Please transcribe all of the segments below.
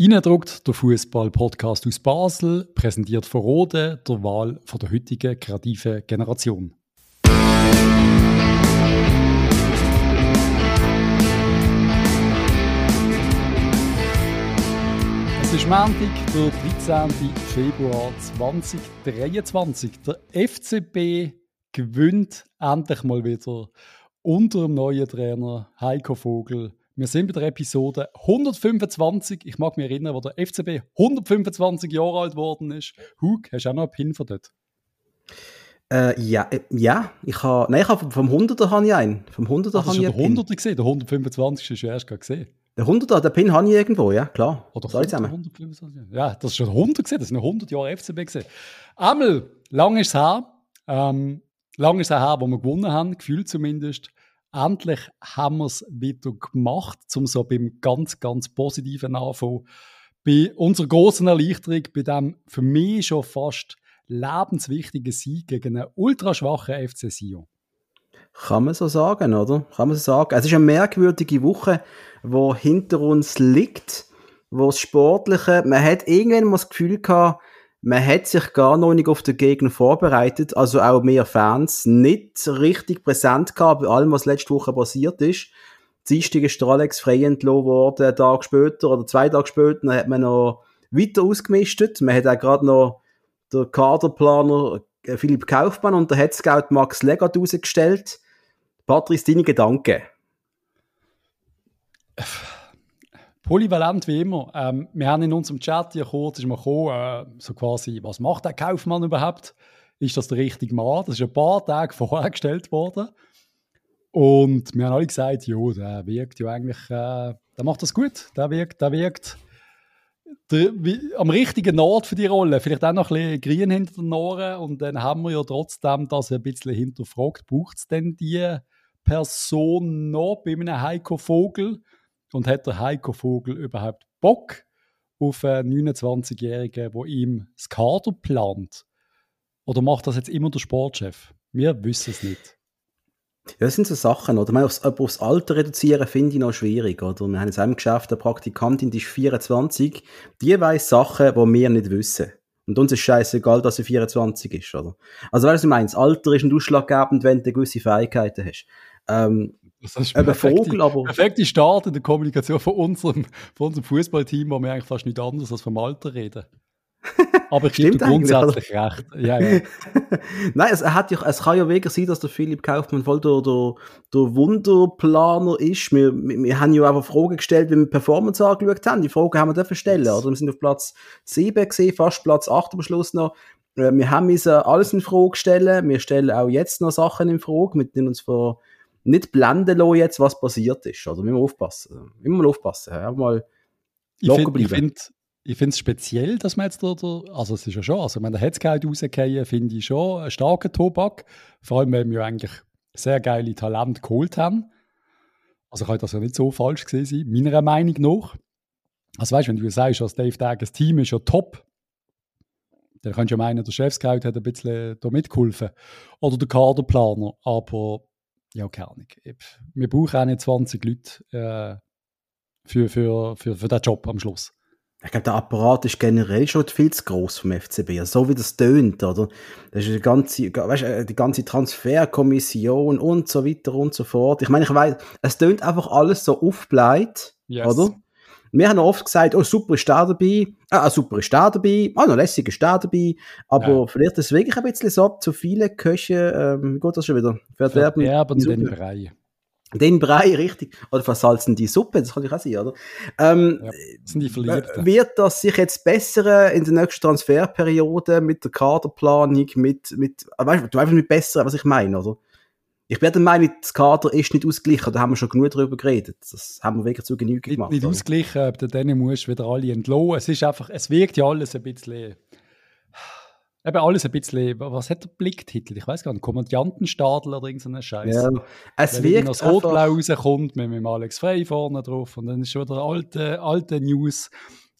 Innendruckt der Fußball-Podcast aus Basel, präsentiert von Rode, der Wahl von der heutigen kreativen Generation. Es ist Montag, der 13. Februar 2023. Der FCB gewinnt endlich mal wieder unter dem neuen Trainer Heiko Vogel wir sind bei der Episode 125. Ich mag mich erinnern, wo der FCB 125 Jahre alt geworden ist. Hug, hast du auch noch einen Pin von dort? Äh, ja, äh, ja, ich habe, nein, ich habe vom 100er habe ich einen. Vom 100er habe ich einen. Der 100er gesehen, der 125 ist ja erst gerade gesehen. Der 100er, den Pin habe ich irgendwo, ja, klar. Oder 100, 125, ja, das ist schon 100 gesehen, das sind 100 Jahre FCB gesehen. Einmal, lang ist es her, ähm, lang ist es her, wo wir gewonnen haben, gefühlt zumindest endlich haben wir es wieder gemacht, um so beim ganz, ganz positiven Anfang. Bei unserer großen Erleichterung, bei dem für mich schon fast lebenswichtigen Sieg gegen einen ultraschwachen FC Sion. Kann man so sagen, oder? Kann man so sagen. Es ist eine merkwürdige Woche, die hinter uns liegt, wo das Sportliche, man hat irgendwann mal das Gefühl gehabt, man hat sich gar noch nicht auf den Gegner vorbereitet, also auch mehr Fans nicht richtig präsent gehabt bei allem, was letzte Woche passiert ist. Dienstag ist der Alex frei entlassen worden, einen Tag später oder zwei Tage später, dann hat man noch weiter ausgemistet. Man hat auch gerade noch den Kaderplaner äh, Philipp Kaufmann und der Headscout Max Legat rausgestellt. Patrice, deine Gedanken? polyvalent wie immer. Ähm, wir haben in unserem Chat hier kurz ist mal gekommen, äh, so quasi, was macht der Kaufmann überhaupt? Ist das der richtige Mann? Das ist ein paar Tage vorher gestellt worden. Und wir haben alle gesagt, ja, der wirkt ja eigentlich, äh, der macht das gut. Der wirkt, der wirkt der, wie, am richtigen Ort für die Rolle. Vielleicht auch noch ein bisschen grün hinter den Ohren. Und dann haben wir ja trotzdem das ein bisschen hinterfragt. Braucht es denn die Person noch bei einem Heiko Vogel? Und hat der Heiko Vogel überhaupt Bock auf einen 29-Jährigen, der ihm das Kader plant? Oder macht das jetzt immer der Sportchef? Wir wissen es nicht. Ja, das sind so Sachen, oder? Man aufs, aufs Alter reduzieren finde ich noch schwierig, oder? Wir haben in einem Geschäft eine Praktikantin, die ist 24, die weiß Sachen, die wir nicht wissen. Und uns ist scheißegal, dass sie 24 ist, oder? Also, weißt du, meinst, Alter ist ein ausschlaggebend, wenn du gewisse Fähigkeiten hast. Ähm, das ist ein Vogel, aber. Perfekte Start in der Kommunikation von unserem, von unserem Fußballteam, wo wir eigentlich fast nicht anders als vom Alter reden. Aber ich gebe grundsätzlich recht. Ja, ja. Nein, es, hat ja, es kann ja wirklich sein, dass der Philipp Kaufmann voll der, der, der Wunderplaner ist. Wir, wir, wir haben ja einfach Fragen gestellt, wie wir Performance angeschaut haben. Die Fragen haben wir dürfen stellen. Oder? Wir sind auf Platz 7 gesehen, fast Platz 8 am Schluss noch. Äh, wir haben müssen alles in Frage stellen. Wir stellen auch jetzt noch Sachen in Frage, mit denen uns vor nicht blenden lassen jetzt, was passiert ist. Also müssen wir aufpassen. Immer mal aufpassen. Ja, mal locker bleiben. Ich finde ich finde es speziell, dass man jetzt da, also es ist ja schon, also wenn der Hetzgeld rausgehen, finde ich schon einen starken Tobak. Vor allem, weil wir eigentlich sehr geile Talente geholt haben. Also kann das ja nicht so falsch gesehen sein, meiner Meinung nach. Also weißt du, wenn du sagst, dass Dave Tag, das Team ist ja top, dann kannst du ja meinen, der Chefscout hat ein bisschen da mitgeholfen. Oder der Kaderplaner. Aber ja, keine Ahnung. Wir brauchen auch nicht 20 Leute äh, für, für, für, für den Job am Schluss. Ich glaube, der Apparat ist generell schon viel zu groß vom FCB. Also, so wie das tönt, oder? Das ist die ganze, weißt, äh, die ganze Transferkommission und so weiter und so fort. Ich meine, ich weiß, es tönt einfach alles so aufbleibt, yes. oder? Wir haben oft gesagt, oh, super ist der dabei, ah, super ist der dabei, ah, noch lässig ist der dabei, aber ja. vielleicht ist es wirklich ein bisschen so, zu viele Köche, ähm, wie geht das schon wieder? Verderben, Verderben den Brei. Den Brei, richtig. Oder versalzen die Suppe, das kann ich auch sein, oder? Ähm, ja, sind die Verlierten. Wird das sich jetzt bessere in der nächsten Transferperiode mit der Kaderplanung, mit, mit, äh, weißt du, einfach mit besser, was ich meine, oder? Ich bin der Meinung, das Kader ist nicht ausgeglichen, da haben wir schon genug darüber geredet. Das haben wir wirklich zu Genüge gemacht. Nicht, nicht ausgeglichen, aber dann musst du wieder alle entlohnen. Es ist einfach, es wirkt ja alles ein bisschen, eben alles ein bisschen, was hat der Blicktitel? Ich weiß gar nicht, Kommandantenstadel oder irgendein Scheiß. Ja, es Wenn wirkt das Rotblau rauskommt mit, mit Alex Frey vorne drauf und dann ist schon der alte, alte News.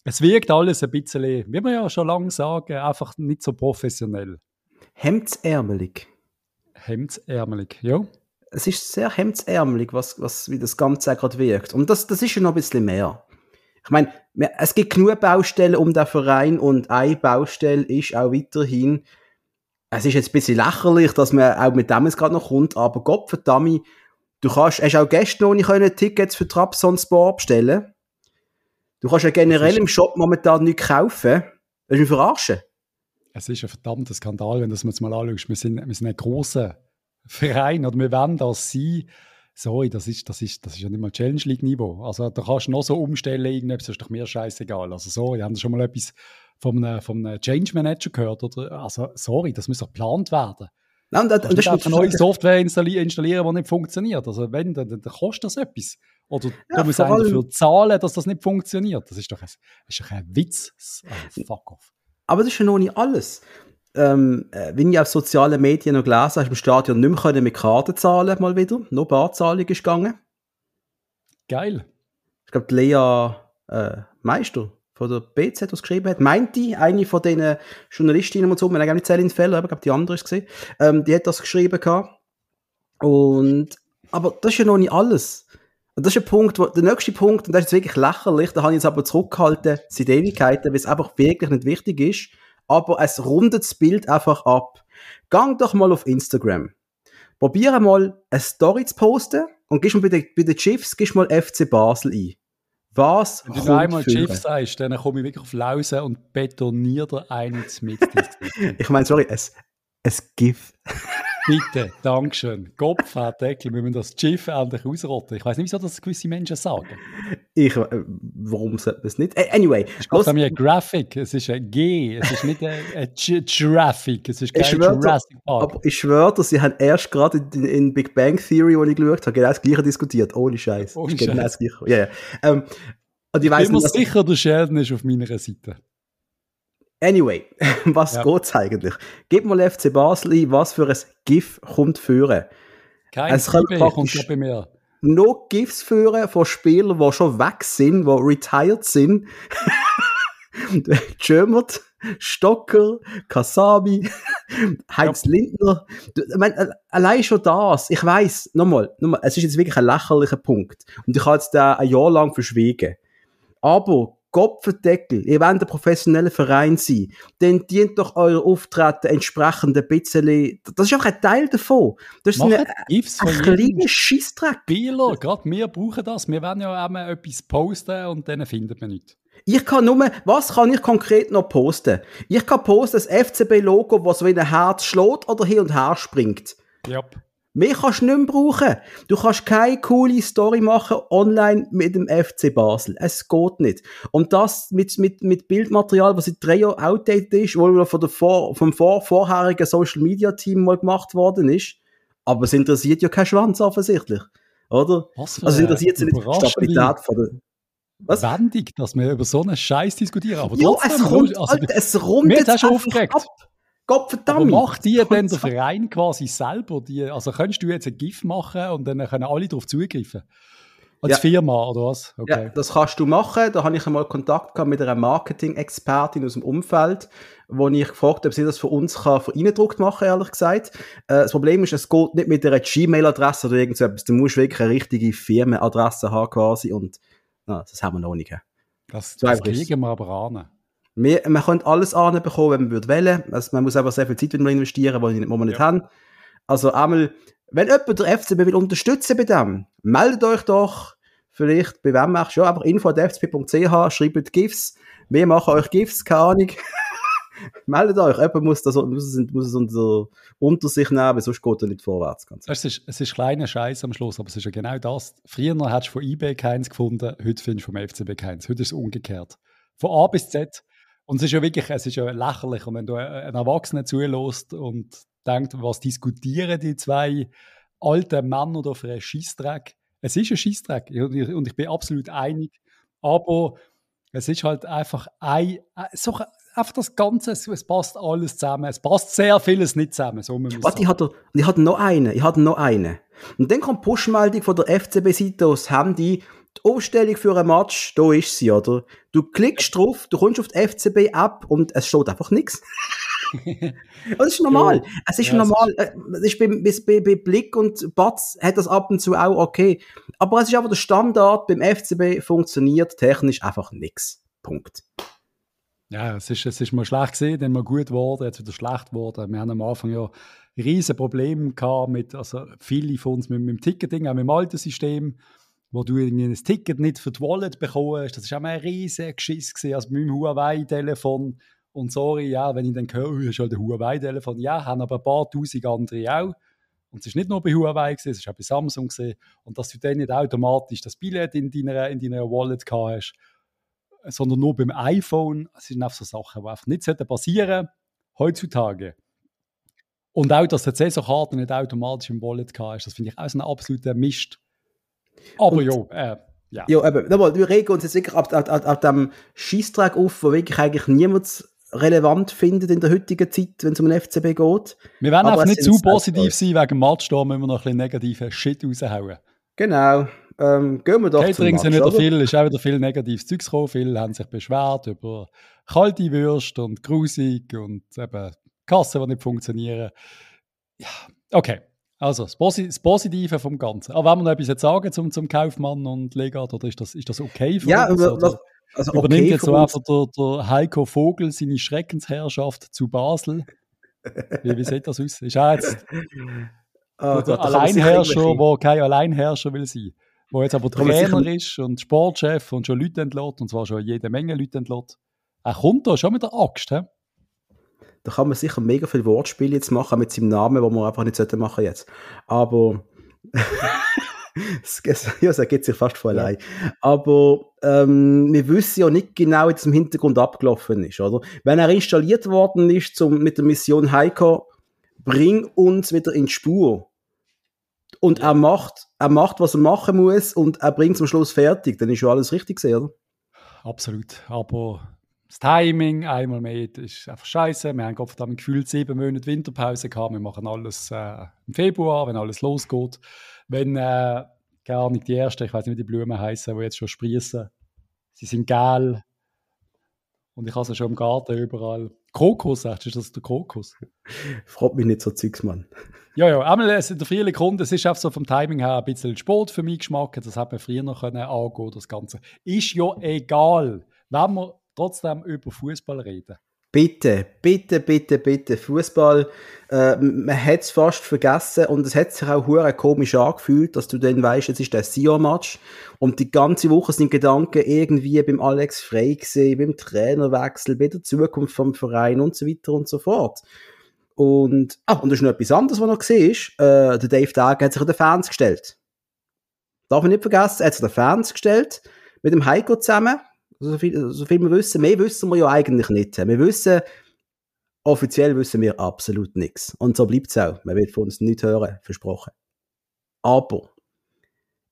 Es wirkt alles ein bisschen, wie wir ja schon lange sagen, einfach nicht so professionell. Hemdsärmelig. Hemdsärmelig, ja. Es ist sehr hemdsärmelig, was, was, wie das Ganze gerade wirkt. Und das, das ist ja noch ein bisschen mehr. Ich meine, es gibt genug Baustellen um den Verein und eine Baustelle ist auch weiterhin, es ist jetzt ein bisschen lächerlich, dass man auch mit dem es gerade noch kommt, aber Gott verdammt, du kannst, hast auch gestern noch nicht Tickets für Trabzonspor bestellen. Du kannst ja generell im Shop momentan nichts kaufen. Das ist mich verarschen. Es ist ein verdammter Skandal, wenn du das mal anschaust. Wir sind, wir sind ein grosser Verein oder wir wollen das sein sorry, das ist, das ist, das ist ja nicht mal Challenge League Niveau. Also da kannst du noch so umstellen, irgendetwas ist doch mir scheißegal. Also sorry, haben Sie schon mal etwas vom, vom Change Manager gehört? Oder? Also sorry, das muss doch geplant werden. Nein, das, das ist eine neue Software installieren, installieren, die nicht funktioniert. Also wenn, dann, dann kostet das etwas. Oder ja, du musst dafür zahlen, dass das nicht funktioniert. Das ist doch ein, das ist doch ein Witz. Oh, fuck off. Aber das ist ja noch nicht alles ähm, äh, wenn ich auf sozialen Medien noch gelesen habe, im Stadion nicht mehr mit Karten zahlen mal wieder. Nur Barzahlung ist gegangen. Geil. Ich glaube, Lea äh, Meister von der BZ, das geschrieben hat, meinte eine von den Journalistinnen und so, man hat nicht zählen Fälle, aber ich glaube, die andere ist gesehen, ähm, die hat das geschrieben gehabt. Und, aber das ist ja noch nicht alles. Und das ist ein Punkt, wo, der nächste Punkt, und das ist wirklich lächerlich, da habe ich jetzt aber zurückgehalten, seit Ewigkeiten, weil es einfach wirklich nicht wichtig ist aber es rundet das Bild einfach ab. Gang doch mal auf Instagram. Probiere mal eine Story zu posten und gehst mal bei den, bei den Chiefs, gehst mal FC Basel ein. Was Wenn du einmal Chiefs sagst, dann komme ich wirklich auf Lause und betoniere dir einen mit. ich meine, sorry, es, es GIF. Bitte, Dankeschön. Kopfhardeckel, wir müssen das GIF endlich ausrotten. Ich weiß nicht, wieso das gewisse Menschen sagen. Ich, äh, warum sollte man es nicht? Äh, anyway. Es ist ein Graphic, es ist ein G, es ist nicht ein, Graphic, es ist kein Jurassic Park. Aber ich schwöre dir, sie haben erst gerade in, in, Big Bang Theory, wo ich geschaut habe, genau das Gleiche diskutiert. Ohne Scheiß. Ohne Scheiß. Genau das Gleiche. Ja. Ähm, und ich, ich bin mir sicher, der Sheldon ist auf meiner Seite. Anyway, was ja. geht's eigentlich? Gib mal FC Basel was für ein GIF kommt führen. Kein es kommt bei mir. Noch GIFs führen von Spielern, die schon weg sind, die retired sind. Jömert, Stocker, Kasabi, Heinz ja. Lindner. Ich meine, allein schon das, ich weiß, nochmal, nochmal, es ist jetzt wirklich ein lächerlicher Punkt. Und ich habe jetzt da ein Jahr lang verschwiegen. Aber Kopfendeckel, ihr wollt ein professioneller Verein sein, dann dient doch euer Auftreten entsprechend ein bisschen, das ist auch ein Teil davon. Das ist ein, ein kleiner Scheissdreck. Spieler, gerade wir brauchen das. Wir werden ja auch etwas posten und dann findet man nichts. Ich kann nur, was kann ich konkret noch posten? Ich kann posten das FCB-Logo, was so wie ein Herz schlägt oder hin und her springt. Yep. Mehr kannst du nicht mehr brauchen. Du kannst keine coole Story machen online mit dem FC Basel. Es geht nicht. Und das mit, mit, mit Bildmaterial, was seit drei Jahren outdated ist, wo von der vor, vom vor, vorherigen Social Media Team mal gemacht worden ist. Aber es interessiert ja kein Schwanz offensichtlich. Oder? Was für also es interessiert sich nicht die Stabilität von der, was? Wendig, dass wir über so einen Scheiß diskutieren. Aber ja, es rundet, also, Alter, es rundet aufgeregt. Ab. Gottverdammt! Aber macht die denn der Verein quasi selber? Die, also könntest du jetzt ein GIF machen und dann können alle darauf zugreifen? Als ja. Firma oder was? Okay. Ja, das kannst du machen. Da habe ich einmal Kontakt gehabt mit einer Marketing-Expertin aus dem Umfeld, wo ich gefragt habe, ob sie das für uns kann machen, ehrlich gesagt. Äh, das Problem ist, es geht nicht mit einer Gmail-Adresse oder irgendetwas. Du musst wirklich eine richtige Firmenadresse haben quasi und na, das haben wir noch nicht. Das, das kriegen wir aber an. Wir, man könnte alles anbekommen, wenn man würde wählen. Also man muss einfach sehr viel Zeit investieren, die wir nicht ja. haben. Also einmal, wenn jemand der FCB will unterstützen bei dem, meldet euch doch. Vielleicht, bei wem machst du ja, einfach info.fcb.ch, schreibt GIFs. Wir machen euch GIFs, keine Ahnung. meldet euch. Jemand muss, das, muss, es, muss es unter, unter sich nehmen, sonst geht er nicht vorwärts. Ganz es, ist, es ist kleiner Scheiß am Schluss, aber es ist ja genau das. Früher hättest du von eBay keins gefunden, heute findest du vom FCB keins. Heute ist es umgekehrt. Von A bis Z und es ist ja wirklich, es ist ja lächerlich, wenn du einen Erwachsenen zulässt und denkt, was diskutieren die zwei alten Männer da für einen Schießdreck? Es ist ein Schießdreck und ich bin absolut einig, aber es ist halt einfach ein, so, einfach das Ganze, es passt alles zusammen. Es passt sehr vieles nicht zusammen. So Warte, ich hatte, ich hatte noch eine, ich hatte noch eine. Und dann kommt Push-Meldung von der FCB-Seite aus Handy, die Aufstellung für ein Match, da ist sie, oder? Du klickst drauf, du kommst auf die FCB-App und es steht einfach nichts. das ist normal. Es ist ja, normal. Es ist äh, bei, bei, bei Blick und Batz hat das ab und zu auch okay. Aber es ist einfach der Standard. Beim FCB funktioniert technisch einfach nichts. Punkt. Ja, es ist, es ist mal schlecht gesehen, dann mal gut geworden, jetzt wieder schlecht geworden. Wir haben am Anfang ja riesen Probleme gehabt mit, also viele von uns mit, mit dem Ticketing, auch mit dem alten System, wo du ein Ticket nicht für die Wallet bekommst. Das ist auch mal ein riesen Geschiss gewesen, also mit meinem Huawei-Telefon. Und sorry, ja, wenn ich dann höre, oh, ist halt ein Huawei-Telefon. Ja, haben aber ein paar tausend andere auch. Und es ist nicht nur bei Huawei es ist auch bei Samsung gewesen. Und dass du dann nicht automatisch das Billett in deiner, in deiner Wallet gehabt hast, sondern nur beim iPhone. Das sind einfach so Sachen, die einfach nicht passieren heutzutage. Und auch, dass der Saisonkarten nicht automatisch im Wallet ist, das finde ich auch so ein absoluter Mist. Aber ja, äh, ja. Ja, aber nochmal, wir regen uns jetzt wirklich ab, ab, ab, ab dem Schießtrag auf, wo wirklich eigentlich niemand relevant findet in der heutigen Zeit, wenn es um den FCB geht. Wir werden einfach nicht zu positiv sein, wegen dem Match, da müssen wir noch ein bisschen negativen Shit raushauen. Genau. Ähm, gehen wir doch Catering sind wieder viel, ist auch wieder viel negatives Zeugs gekommen. Viele haben sich beschwert über kalte Würste und grusig und eben Kassen, die nicht funktionieren. Ja, okay. Also, das, Positive vom Ganzen. Aber wenn wir noch etwas jetzt sagen zum, zum Kaufmann und Legat, oder ist das, ist das okay für ja, uns? Ja, also Übernimmt okay jetzt so einfach der, der, Heiko Vogel seine Schreckensherrschaft zu Basel? wie, wie sieht das aus? Ist er jetzt oh, der Alleinherrscher, der kein Alleinherrscher will sein? wo jetzt aber Trainer ist und Sportchef und schon Leute entlässt, und zwar schon jede Menge Leute entlässt. Er kommt da schon mit der Axt, he? Da kann man sicher mega viel Wortspiele jetzt machen mit seinem Namen, wo man einfach nicht machen sollte jetzt. Aber ja, das ergibt sich fast von allein. Ja. Aber ähm, wir wissen ja nicht genau, wie das im Hintergrund abgelaufen ist, oder? Wenn er installiert worden ist zum, mit der Mission Heiko, bring uns wieder in die Spur und er macht, er macht, was er machen muss und er bringt es am Schluss fertig, dann ist schon alles richtig gesehen, oder? Absolut. Aber das Timing, einmal mehr, ist einfach scheiße. Wir haben Gott verdammt gefühlt sieben Monate Winterpause gehabt. Wir machen alles äh, im Februar, wenn alles losgeht. Wenn, äh, gar nicht die ersten, ich weiß nicht, wie die Blumen heißen, die jetzt schon sprießen. Sie sind gel. Und ich habe sie schon im Garten überall. Krokus, sagst du, ist das der Krokus? Fragt mich nicht so Zeugs, Mann. Ja, ja, einmal der Frühling kommt, es ist einfach so vom Timing her ein bisschen Sport für mich Geschmack, das hat man früher noch können angehen, das Ganze. Ist ja egal, wenn wir trotzdem über Fußball reden. Bitte, bitte, bitte, bitte. Fußball, äh, man hat es fast vergessen und es hat sich auch hure komisch angefühlt, dass du dann weißt, jetzt ist der Sion-Match und die ganze Woche sind Gedanken irgendwie beim Alex Frey gesehen, beim Trainerwechsel, bei der Zukunft vom Verein und so weiter und so fort. Und, ah, und das ist noch etwas anderes, was noch gesehen ist. Äh, der Dave Dage hat sich an den Fans gestellt. Darf man nicht vergessen, er hat sich an den Fans gestellt, mit dem Heiko zusammen so viel, so viel wir wissen, mehr wissen wir ja eigentlich nicht. Wir wissen, offiziell wissen wir absolut nichts. Und so bleibt es auch. Man wird von uns nichts hören, versprochen. Aber,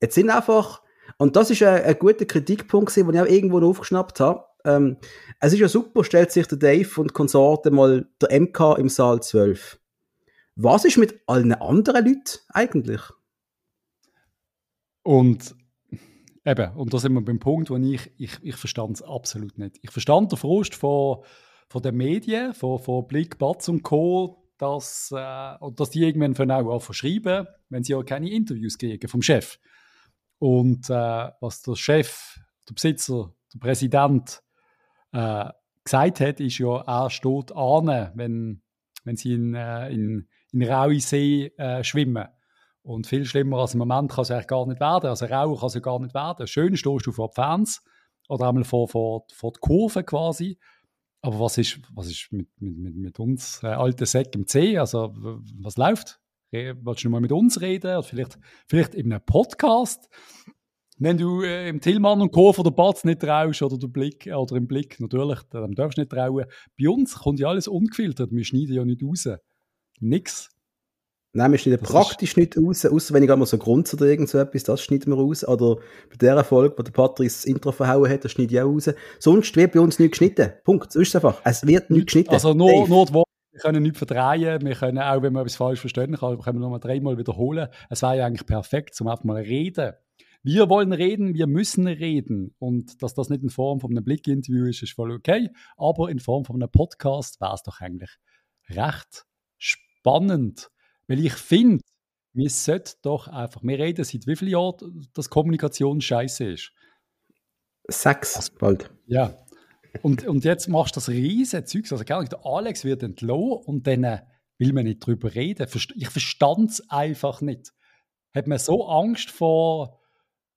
jetzt sind einfach, und das ist ein, ein guter Kritikpunkt, den ich auch irgendwo aufgeschnappt habe. Ähm, es ist ja super, stellt sich der Dave und Konsorte mal der MK im Saal 12. Was ist mit allen anderen Leuten eigentlich? Und Eben, und da sind wir beim Punkt, wo ich, ich, ich verstand es absolut nicht. Ich verstand den Frust von, von den Medien, von, von Blick, Batz und Co., dass, äh, und dass die irgendwann von auch anfangen schreiben, wenn sie ja keine Interviews kriegen vom Chef. Und äh, was der Chef, der Besitzer, der Präsident äh, gesagt hat, ist ja, er steht an, wenn, wenn sie in, äh, in, in raue See äh, schwimmen. Und viel schlimmer als im Moment kann es eigentlich gar nicht werden. Also Rauch kann es ja gar nicht werden. Schön stehst du vor den Fans oder einmal vor, vor, vor die Kurve quasi. Aber was ist, was ist mit, mit, mit, uns äh, alten Säck im C? Also was läuft? Wolltest du mal mit uns reden? Oder vielleicht, vielleicht in einem Podcast? Wenn du äh, im Tillmann und Co. von der Batz nicht traust oder, der Blick, oder im Blick, natürlich, dann darfst du nicht trauen. Bei uns kommt ja alles ungefiltert. Wir schneiden ja nicht raus. Nix. Nein, wir schneiden das praktisch nicht raus, außer wenn ich einmal so grunze oder irgend so etwas, das schneiden wir raus. Oder bei der Folge, wo der Patrick das Intro verhauen hat, das schneide ich auch raus. Sonst wird bei uns nichts geschnitten. Punkt. So ist es einfach. Es wird nichts geschnitten. Also nur, nur die Worte. Wir können nichts verdrehen. Wir können auch, wenn man etwas falsch verstehen kann, können wir nochmal dreimal wiederholen. Es wäre ja eigentlich perfekt, zum einfach mal reden. Wir wollen reden, wir müssen reden. Und dass das nicht in Form von einem Blickinterview ist, ist voll okay. Aber in Form von einem Podcast wäre es doch eigentlich recht spannend, weil ich finde, wir sollten doch einfach, wir reden seit wie vielen Jahren, dass Kommunikation scheiße ist. Sechs bald. Ja. Und, und jetzt machst du das riesige Zeug. Also, der Alex wird entlohnt und dann äh, will man nicht drüber reden. Ich verstand es einfach nicht. Hat man so Angst vor,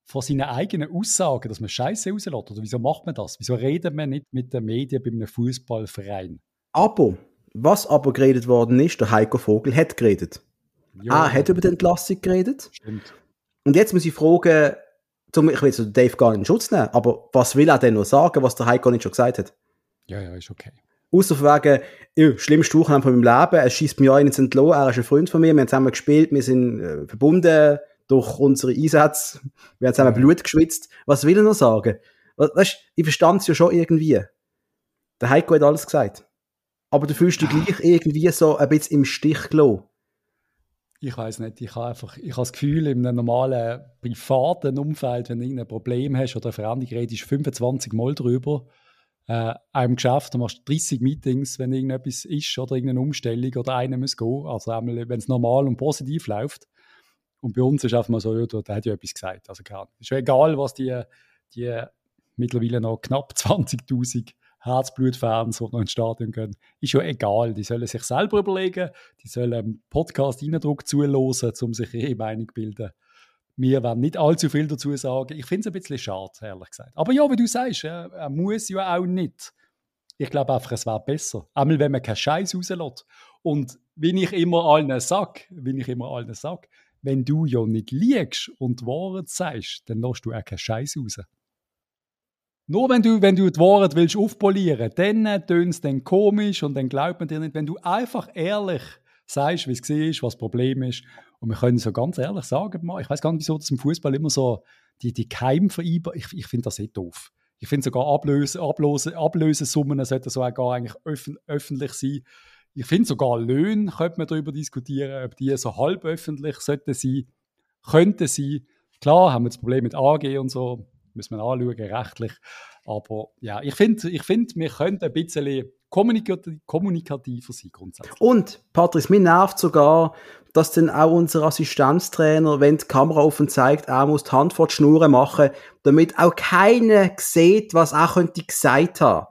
vor seinen eigenen Aussagen, dass man Scheiße rauslässt? Oder wieso macht man das? Wieso redet man nicht mit den Medien bei einem Fußballverein? Aber, was aber geredet worden ist, der Heiko Vogel hat geredet. Ja. Ah, hat über die Entlassung geredet. Stimmt. Und jetzt muss ich fragen, zum, ich will jetzt Dave gar nicht in Schutz nehmen, aber was will er denn noch sagen, was der Heiko nicht schon gesagt hat? Ja, ja, ist okay. Außer von wegen, ja, schlimmste Wochenende von meinem Leben, er schießt mir ein ins Entlohn, er ist ein Freund von mir, wir haben zusammen gespielt, wir sind äh, verbunden durch unsere Einsätze, wir haben zusammen ja. Blut geschwitzt. Was will er noch sagen? Weißt, ich verstand es ja schon irgendwie. Der Heiko hat alles gesagt. Aber du fühlst dich gleich irgendwie so ein bisschen im Stich gelassen ich weiß nicht, ich habe einfach, ich habe das Gefühl, in einem normalen privaten Umfeld, wenn du irgendein Problem hast oder eine Veränderung, redest du 25 Mal drüber. Äh, einem Geschäft, du machst 30 Meetings, wenn irgendetwas ist oder irgendeine Umstellung oder einer muss gehen. Also einmal, wenn es normal und positiv läuft. Und bei uns ist einfach mal so, ja, der hat ja etwas gesagt. Also klar, ist ja egal, was die, die mittlerweile noch knapp 20.000 Herzblutfans, die noch ins Stadion gehen, ist ja egal. Die sollen sich selber überlegen, die sollen einen Podcast Eindruck zuhören, um sich ihre Meinung zu bilden. Wir werden nicht allzu viel dazu sagen. Ich finde es ein bisschen schade, ehrlich gesagt. Aber ja, wie du sagst, er muss ja auch nicht. Ich glaube einfach, es wäre besser. Einmal, wenn man keinen Scheiß rauslässt. Und wie ich immer allen sage, wie ich immer allen sage, wenn du ja nicht liegst und Wahrheit sagst, dann lässt du auch keinen Scheiß raus. Nur wenn du, wenn du die Wahrheit willst aufpolieren, dann tönt es dann komisch und dann glaubt man dir nicht. Wenn du einfach ehrlich sagst, wie es war, was das Problem ist, und wir können so ganz ehrlich sagen, ich weiß gar nicht, wieso das im Fußball immer so die, die Keimvereinbar, ich, ich finde das eh doof. Ich finde sogar Ablöse, Ablöse, Ablösesummen sollten so auch eigentlich öffn, öffentlich sein. Ich finde sogar Löhne könnte man darüber diskutieren, ob die so halb öffentlich sollten sein, könnten sein. Klar haben wir das Problem mit AG und so, müssen wir anschauen, rechtlich. Aber ja, ich finde, ich find, wir könnten ein bisschen kommunikativ, kommunikativer sein grundsätzlich. Und, Patrice, mir nervt sogar, dass dann auch unser Assistenztrainer, wenn die Kamera offen zeigt, auch muss die Hand vor die Schnur machen, damit auch keiner sieht, was er könnte gesagt haben.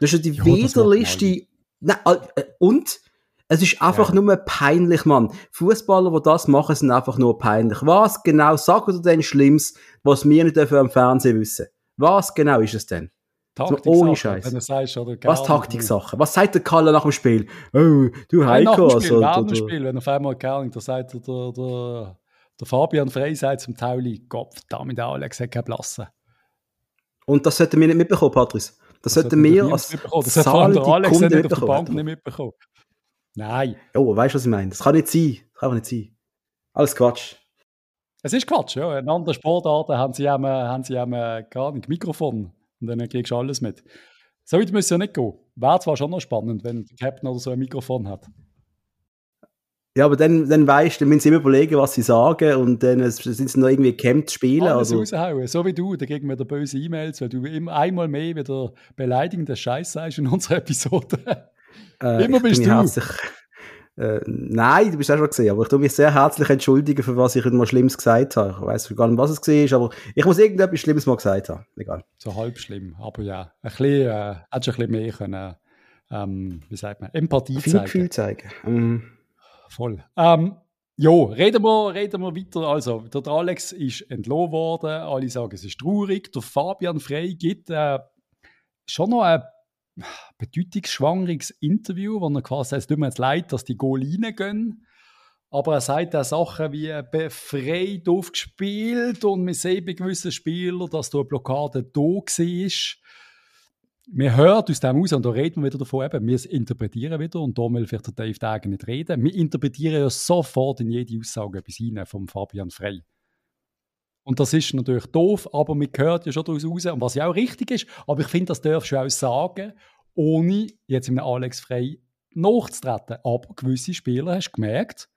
Das ist ja die ja, widerlichste... Nein, äh, und es ist einfach ja. nur peinlich, Mann. Fußballer, die das machen, sind einfach nur peinlich. Was genau sagt er denn Schlimmes, was wir nicht dafür am Fernsehen wissen? Was genau ist es denn? So, ohne Scheiß. Was Taktiksachen? Was sagt der Kalle nach dem Spiel? Oh, du Heiko. Nach dem Spiel, also, dem Spiel, wenn auf einmal Kerling, da sagt der, der, der Fabian Frey sagt zum Tauli, Gott, damit Alex hat keine Blasse. Und das sollten wir nicht mitbekommen, Patrice. Das, das sollten wir als Das hat der Alex nicht auf der Bank nicht mitbekommen. Nein. Oh, weißt du, was ich meine? Das kann nicht sein. Das kann nicht sein. Alles Quatsch. Es ist Quatsch, ja. In anderen Sportarten haben sie einem, haben sie einem gar nicht Mikrofon und dann kriegst du alles mit. So weit müsste ja nicht gehen. Wäre zwar schon noch spannend, wenn der Captain oder so ein Mikrofon hat. Ja, aber dann, dann weißt du, dann müssen sie immer überlegen, was sie sagen und dann sind sie noch irgendwie gecampt spielen. Alles also. raushauen, so wie du, da kriegen wir da böse E-Mails, weil du immer einmal mehr wieder beleidigende Scheiß sagst in unserer Episode. Äh, Immer bist du. Herzlich, äh, nein, du bist auch schon gesehen, aber ich tue mich sehr herzlich entschuldigen, für was ich mal Schlimmes gesagt habe. Ich weiß gar nicht, was es war, aber ich muss irgendetwas Schlimmes mal gesagt haben. Egal. So halb schlimm, aber ja, ein bisschen, äh, hättest du ein bisschen mehr können, ähm, wie sagt man, Empathie Viel zeigen. Gefühl zeigen. Mhm. Voll. Ähm, Jo, reden wir, reden wir weiter. Also, der Alex ist entlohnt worden. Alle sagen, es ist traurig. Der Fabian Frey gibt äh, schon noch ein bedeutungsschwangeres Interview, wo er quasi sagt, es tut mir jetzt leid, dass die Goal reingehen. Aber er sagt auch Sachen wie befreit aufgespielt und wir sehen bei gewissen Spielern, dass da eine Blockade da war. Wir hören aus dem aus, und da reden wir wieder davon, eben, wir interpretieren wieder, und da will vielleicht der Dave Dagen nicht reden. Wir interpretieren ja sofort in jede Aussage etwas hinein vom Fabian Frey. Und das ist natürlich doof, aber man hört ja schon daraus raus, und was ja auch richtig ist. Aber ich finde, das darfst du auch sagen, ohne jetzt in einem Alex Frey nachzutreten. Aber gewisse Spieler hast du gemerkt,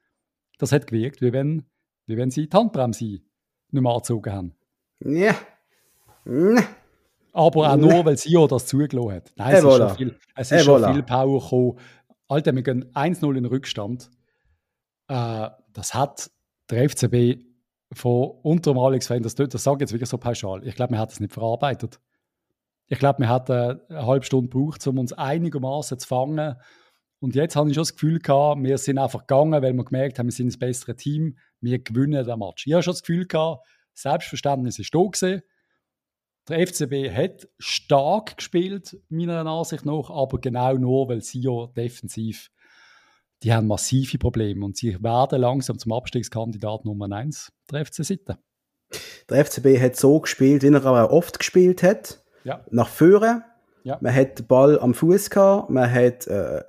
das hat gewirkt, wie wenn, wie wenn sie die Handbremse nicht mehr angezogen haben. Ja. Ja. Aber auch nur, weil sie das zugelassen hat. Nein, es ist, schon viel, es ist schon viel Power gekommen. Alter, wir gehen 1-0 in Rückstand. Äh, das hat der FCB von unter dem Alex Fein, das, das sage ich jetzt wirklich so pauschal. Ich glaube, wir hat das nicht verarbeitet. Ich glaube, wir hatten eine halbe Stunde gebraucht, um uns einigermaßen zu fangen. Und jetzt habe ich schon das Gefühl gehabt, wir sind einfach gegangen, weil wir gemerkt haben, wir sind das bessere Team, wir gewinnen den Match. Ich habe schon das Gefühl gehabt, Selbstverständnis ist da gewesen. Der FCB hat stark gespielt, meiner Ansicht nach, aber genau nur, weil sie ja defensiv, die haben massive Probleme und sie werden langsam zum Abstiegskandidat Nummer 1 der FC Sitten. Der FCB hat so gespielt, wie er auch oft gespielt hat. Ja. Nach vorne. Ja. Man hat den Ball am Fuß gehabt, man hat äh,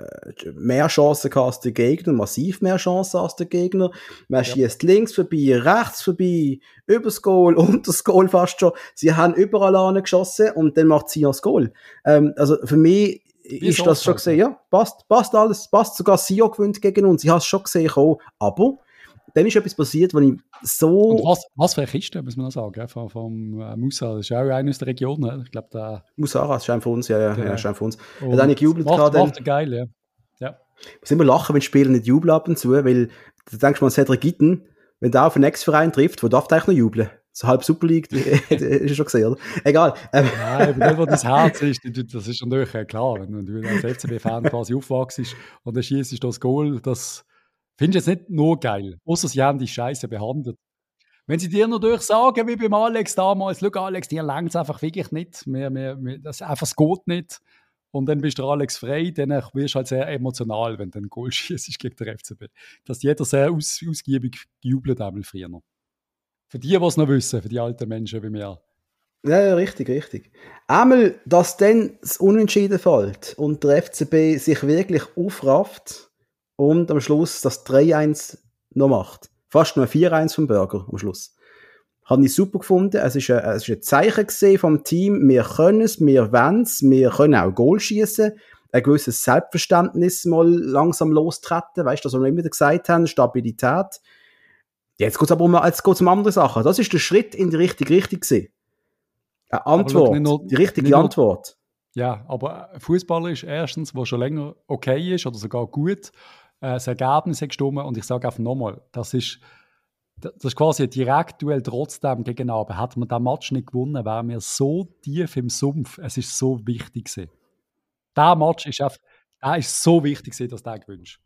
mehr Chancen gehabt als der Gegner, massiv mehr Chancen als der Gegner. Man ja. schießt links vorbei, rechts vorbei, übers Goal, unter das Goal fast schon. Sie haben überall angeschossen und dann macht sie das Goal. Ähm, also für mich Wie ist das schon gesehen, ja, passt, passt alles, passt sogar Sio gewinnt gegen uns. Ich habe es schon gesehen, aber dann ist etwas passiert, wo ich so... Und was, was für eine Kiste, muss man noch sagen, vom, vom äh, Musa, das ist auch einer aus der Region, ne? ich glaube, der... Musara, das ist einer von uns, ja, ja, genau. ja ist einer von uns. Und hat eigentlich gejubelt macht, gerade. Macht geil, ja. ja. Ich muss immer lachen, wenn Spieler nicht jubeln ab und zu, weil du denkst mal, Cedric Gitten, wenn der auf einen Ex-Verein trifft, wo darf der eigentlich noch jubeln? So halb Super League, ist schon gesehen, oder? Egal. Ähm. Nein, aber wo das Herz ist, das ist natürlich klar, wenn du als FCB-Fan quasi aufwachst und dann schießt du das Goal, das Finde ich jetzt nicht nur geil, außer sie haben die Scheiße behandelt. Wenn sie dir natürlich sagen, wie beim Alex damals, schau Alex, dir längt es einfach wirklich nicht, mehr, mehr, mehr, das einfach, es geht nicht. Und dann bist du Alex frei, dann wirst du halt sehr emotional, wenn du ein Goal schießt gegen den FCB. Dass jeder sehr aus, ausgiebig gejubelt einmal früher. Für die, die es noch wissen, für die alten Menschen wie mir. Ja, ja, richtig, richtig. Einmal, dass dann das Unentschieden fällt und der FCB sich wirklich aufrafft, und am Schluss das 3-1 noch macht. Fast nur 4-1 vom Burger am Schluss. Habe ich super gefunden. Es ist ein, es ist ein Zeichen gesehen vom Team. Wir können es, wir wollen es, wir können auch Goal schießen. Ein gewisses Selbstverständnis mal langsam lostreten. Weißt du, was wir immer gesagt haben, Stabilität. Jetzt geht es aber um, jetzt geht's um andere Sachen. Das ist der Schritt in die richtige Richtung gewesen. Eine Antwort, nur, die richtige Antwort. Ja, aber Fußballer ist erstens, wo schon länger okay ist oder sogar gut, das Ergebnis hat gestimmt und ich sage einfach nochmal, das ist, das ist quasi ein Direktduell trotzdem gegen Abend. Hätte man den Match nicht gewonnen, wären wir so tief im Sumpf. Es ist so wichtig gewesen. Der Match ist einfach, der ist so wichtig gewesen, dass der gewünscht.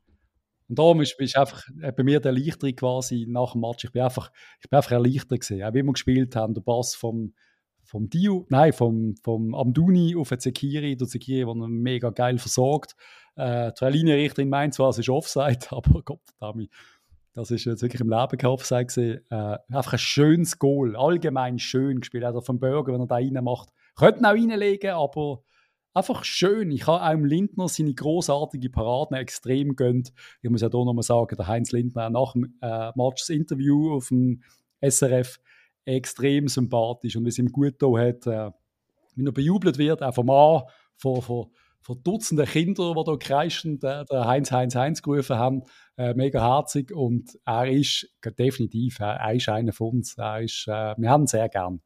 Und darum ist, ist einfach äh, bei mir der Erleichterung quasi nach dem Match. Ich bin einfach, ich bin einfach erleichtert gewesen. Auch wie wir gespielt haben, der Pass vom, vom Dio, nein, vom, vom Amduni auf den Zekiri, der Zekiri, der mega geil versorgt. Äh, die Linienrichterin meint zwar, es ist Offside, aber Gott verdammt, das ist jetzt wirklich im Leben kein Offside. Äh, einfach ein schönes Goal, allgemein schön gespielt. Also vom Burger, wenn er da reinmacht, könnten auch reinlegen, aber einfach schön. Ich habe auch Lindner seine großartige Paraden extrem gönnt. Ich muss ja hier nochmal sagen, der Heinz Lindner nach dem äh, Match Interview auf dem SRF extrem sympathisch und wie es ihm gut getan hat, äh, wie er bejubelt wird, auch vom Mann, von, von, von Dutzenden Kindern, die da kreischend äh, der Heinz, Heinz, Heinz gerufen haben, äh, mega herzig und er ist definitiv, er ist einer von uns, er ist, äh, wir haben ihn sehr gern.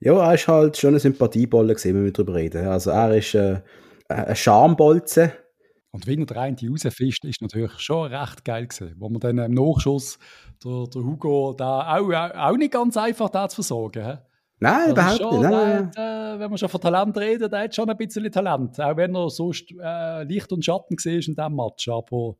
Ja, er ist halt schon eine Sympathiebolle wenn wir darüber reden. Also er ist äh, ein Schambolzen, und wenn er der eine rausfischt, ist natürlich schon recht geil gewesen. Wo man dann im Nachschuss der, der Hugo da auch, auch nicht ganz einfach da zu versorgen. He? Nein, überhaupt nicht. Nein, hat, äh, wenn man schon von Talent redet, der hat schon ein bisschen Talent. Auch wenn er sonst äh, Licht und Schatten war in diesem Match. Aber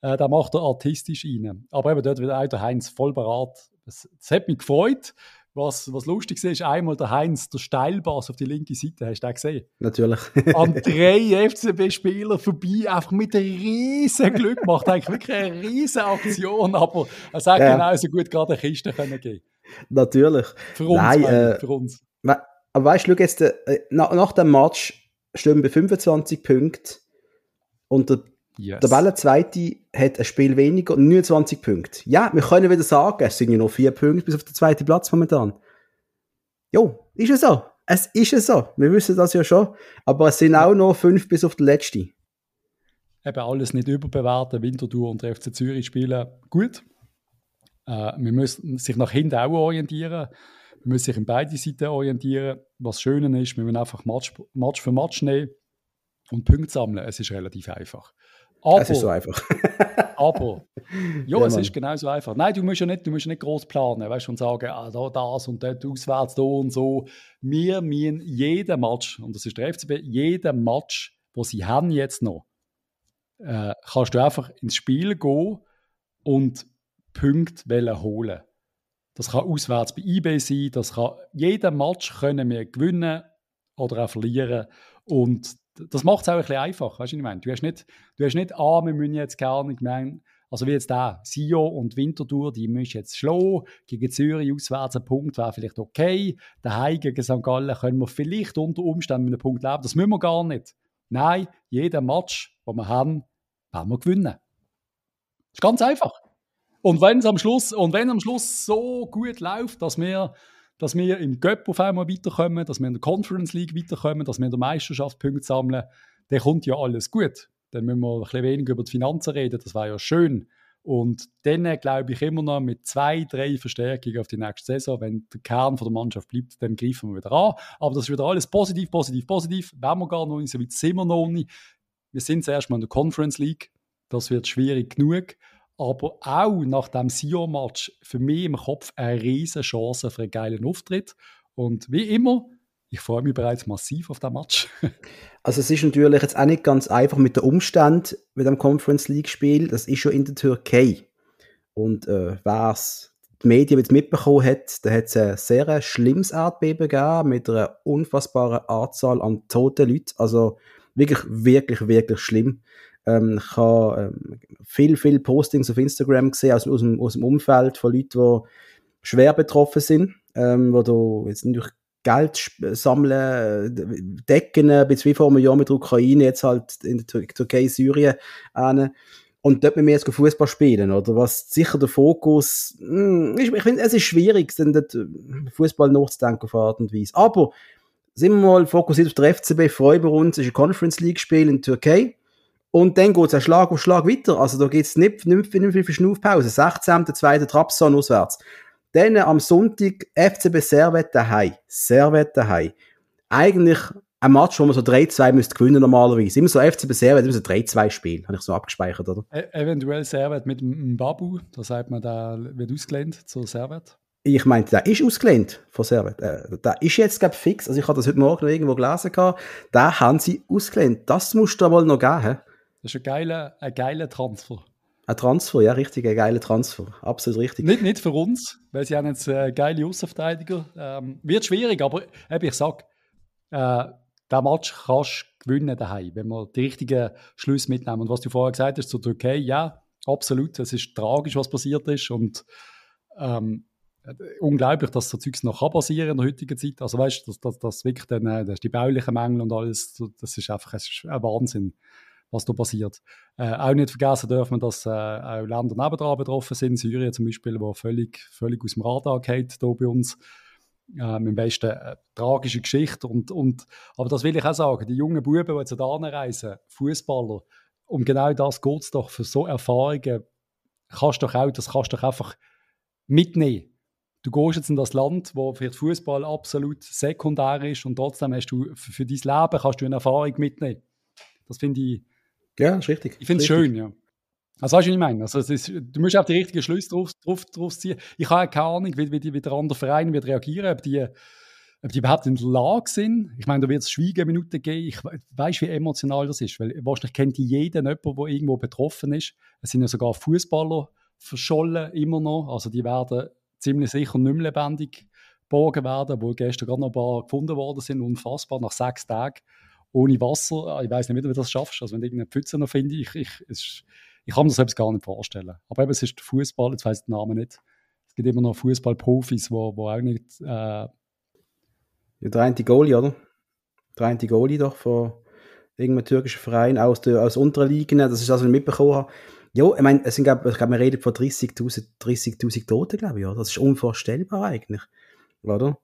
äh, da macht er artistisch rein. Aber eben dort wieder auch der Heinz voll bereit. Das, das hat mich gefreut. Was, was lustig ist, einmal der Heinz, der Steilbass auf die linke Seite, hast du den gesehen? Natürlich. An drei FCB-Spieler vorbei, einfach mit einem riesen Glück macht eigentlich wirklich eine riesen Aktion, aber es hätte ja. genauso gut gerade eine Kiste können geben Natürlich. Für uns, Nein, äh, für uns. Aber weißt du, jetzt, äh, nach, nach dem Match stehen wir bei 25 Punkten und der Yes. Der Tabellenzweite hat ein Spiel weniger und 29 Punkte. Ja, wir können wieder sagen, es sind ja noch vier Punkte bis auf den zweiten Platz momentan. Jo, ist es so. Es ist es so. Wir wissen das ja schon. Aber es sind auch noch fünf bis auf den letzten. Eben alles nicht überbewerten. Winterthur und der FC Zürich spielen gut. Äh, wir müssen sich nach hinten auch orientieren. Wir müssen sich in beide Seiten orientieren. Was schön ist, wir müssen einfach Match, Match für Match nehmen und Punkte sammeln. Es ist relativ einfach. Aber, es ist so einfach. aber, ja, ja es ist genau so einfach. Nein, du musst ja nicht, du musst nicht groß planen, weißt und sagen, ah, da das und dort auswärts, da und so. Wir müssen jeden Match, und das ist der FCB, jeden Match, wo sie haben jetzt noch, äh, kannst du einfach ins Spiel gehen und Punkte holen. Das kann auswärts bei eBay sein, das kann jeden Match können wir gewinnen oder auch verlieren. Und das macht es auch ein bisschen einfach, weißt du, ich meine? Du hast nicht, du hast nicht, ah, wir müssen jetzt gerne, ich meine, also wie jetzt da, Sio und Winterthur, die müssen jetzt schlagen. Gegen Zürich auswärts ein Punkt wäre vielleicht okay. Daheim gegen St. Gallen können wir vielleicht unter Umständen mit einem Punkt leben. Das müssen wir gar nicht. Nein, jeden Match, den wir haben, werden wir gewinnen. Das ist ganz einfach. Und wenn es am Schluss, am Schluss so gut läuft, dass wir dass wir im Göpp auf einmal weiterkommen, dass wir in der Conference League weiterkommen, dass wir in der Meisterschaft Punkte sammeln, dann kommt ja alles gut. Dann müssen wir ein bisschen weniger über die Finanzen reden, das wäre ja schön. Und dann glaube ich immer noch mit zwei, drei Verstärkungen auf die nächste Saison, wenn der Kern von der Mannschaft bleibt, dann greifen wir wieder an. Aber das ist wieder alles positiv, positiv, positiv. Wenn wir gar noch nicht, so weit sind wir noch nicht. Wir sind zuerst mal in der Conference League. Das wird schwierig genug aber auch nach dem Sion-Match für mich im Kopf eine riesige Chance für einen geilen Auftritt. Und wie immer, ich freue mich bereits massiv auf den Match. also es ist natürlich jetzt auch nicht ganz einfach mit den Umständen mit dem Conference League-Spiel. Das ist schon in der Türkei. Und äh, wer es die Medien jetzt mitbekommen hat, da hat es ein sehr schlimmes Erdbeben gegeben mit einer unfassbaren Anzahl an toten Leuten. Also wirklich, wirklich, wirklich schlimm. Ähm, ich habe ähm, viel, viel Postings auf Instagram gesehen aus, aus, dem, aus dem Umfeld von Leuten, die schwer betroffen sind, ähm, wo du jetzt natürlich Geld sammeln, decken, bis wie vor einem Jahr mit der Ukraine, jetzt halt in der Türkei, Syrien. Äh, und dort mit mir jetzt Fußball spielen, oder? Was sicher der Fokus, mh, hm, ich, ich finde, es ist schwierig, dann Fußball nachzudenken auf Art und Weise. Aber sind wir mal fokussiert auf der FCB, freuen wir uns, es ist ein Conference League Spiel in Türkei. Und dann geht es Schlag auf Schlag weiter. Also da gibt es nicht, nicht, nicht viel Verschnaufpause. 16. zweite Trabzon auswärts. Dann am Sonntag FCB Servet daheim. Servet daheim. Eigentlich ein Match, wo man so 3-2 müsste gewinnen normalerweise. Immer so FCB Servet, immer so 3-2 Spiel. Habe ich so abgespeichert, oder? E eventuell Servet mit dem Babu. Da sagt man, der wird ausgelehnt zu Servet. Ich meinte, der ist ausgelehnt von Servet. Äh, der ist jetzt, glaube fix. Also ich habe das heute Morgen irgendwo gelesen. Gehabt. Den haben sie ausgelehnt. Das musst du aber noch geben. Das ist ein geiler, ein geiler Transfer. Ein Transfer, ja, richtig, ein geiler Transfer. Absolut richtig. Nicht, nicht für uns, weil sie haben jetzt äh, geile Außenverteidiger. Ähm, wird schwierig, aber eben, ich sage, äh, der Match kannst du gewinnen daheim, wenn wir die richtigen Schlüsse mitnehmen. Und was du vorher gesagt hast zur Türkei, ja, absolut. Es ist tragisch, was passiert ist. Und ähm, unglaublich, dass so Zeugs noch kann passieren in der heutigen Zeit. Also weißt du, dass, dass, dass wirklich dann, äh, das die baulichen Mängel und alles, das ist einfach es ist ein Wahnsinn was da passiert. Äh, auch nicht vergessen dürfen wir, dass äh, auch Länder nebendran betroffen sind, Syrien zum Beispiel, wo völlig, völlig aus dem Radar geht hier bei uns. Äh, mit besten äh, tragische Geschichte. Und, und, aber das will ich auch sagen, die jungen Buben, die jetzt da reisen, Fußballer, um genau das geht es doch, für so Erfahrungen kannst du doch auch, das kannst du doch einfach mitnehmen. Du gehst jetzt in das Land, wo vielleicht Fußball absolut sekundär ist und trotzdem hast du für, für dein Leben kannst du eine Erfahrung mitnehmen. Das finde ich ja, ist richtig. Ich finde es schön, ja. Also weißt du, was ich meine? Also, ist, du musst auch die richtigen Schlüsse drauf, drauf, drauf ziehen. Ich habe keine Ahnung, wie, wie, die, wie der andere Verein wird reagieren, ob die, ob die überhaupt in der Lage sind. Ich meine, da wird es Schweigeminuten geben. Ich weiß, wie emotional das ist, weil wahrscheinlich kennt jeden jemand, der irgendwo betroffen ist. Es sind ja sogar Fußballer verschollen, immer noch. Also die werden ziemlich sicher nicht mehr lebendig geborgen werden, obwohl gestern gerade noch ein paar gefunden worden sind, unfassbar, nach sechs Tagen ohne Wasser. Ich weiß nicht, wie du das schaffst. Also wenn du irgendeine Pfütze noch findest, ich, ich, ich, ich kann mir das selbst gar nicht vorstellen. Aber eben, es ist Fußball, jetzt weiß ich den Namen nicht. Es gibt immer noch Fußballprofis, wo, wo auch nicht. Äh ja, der eine Goalie, oder? Der eine Goalie doch von irgendeinem türkischen Verein aus der aus unteren Ligen. Das ist das, was ich mitbekommen habe. Ja, ich meine, es sind, glaub, ich glaube, wir reden von 30.000 30 Toten, glaube ich. Ja. Das ist unvorstellbar eigentlich. Oder?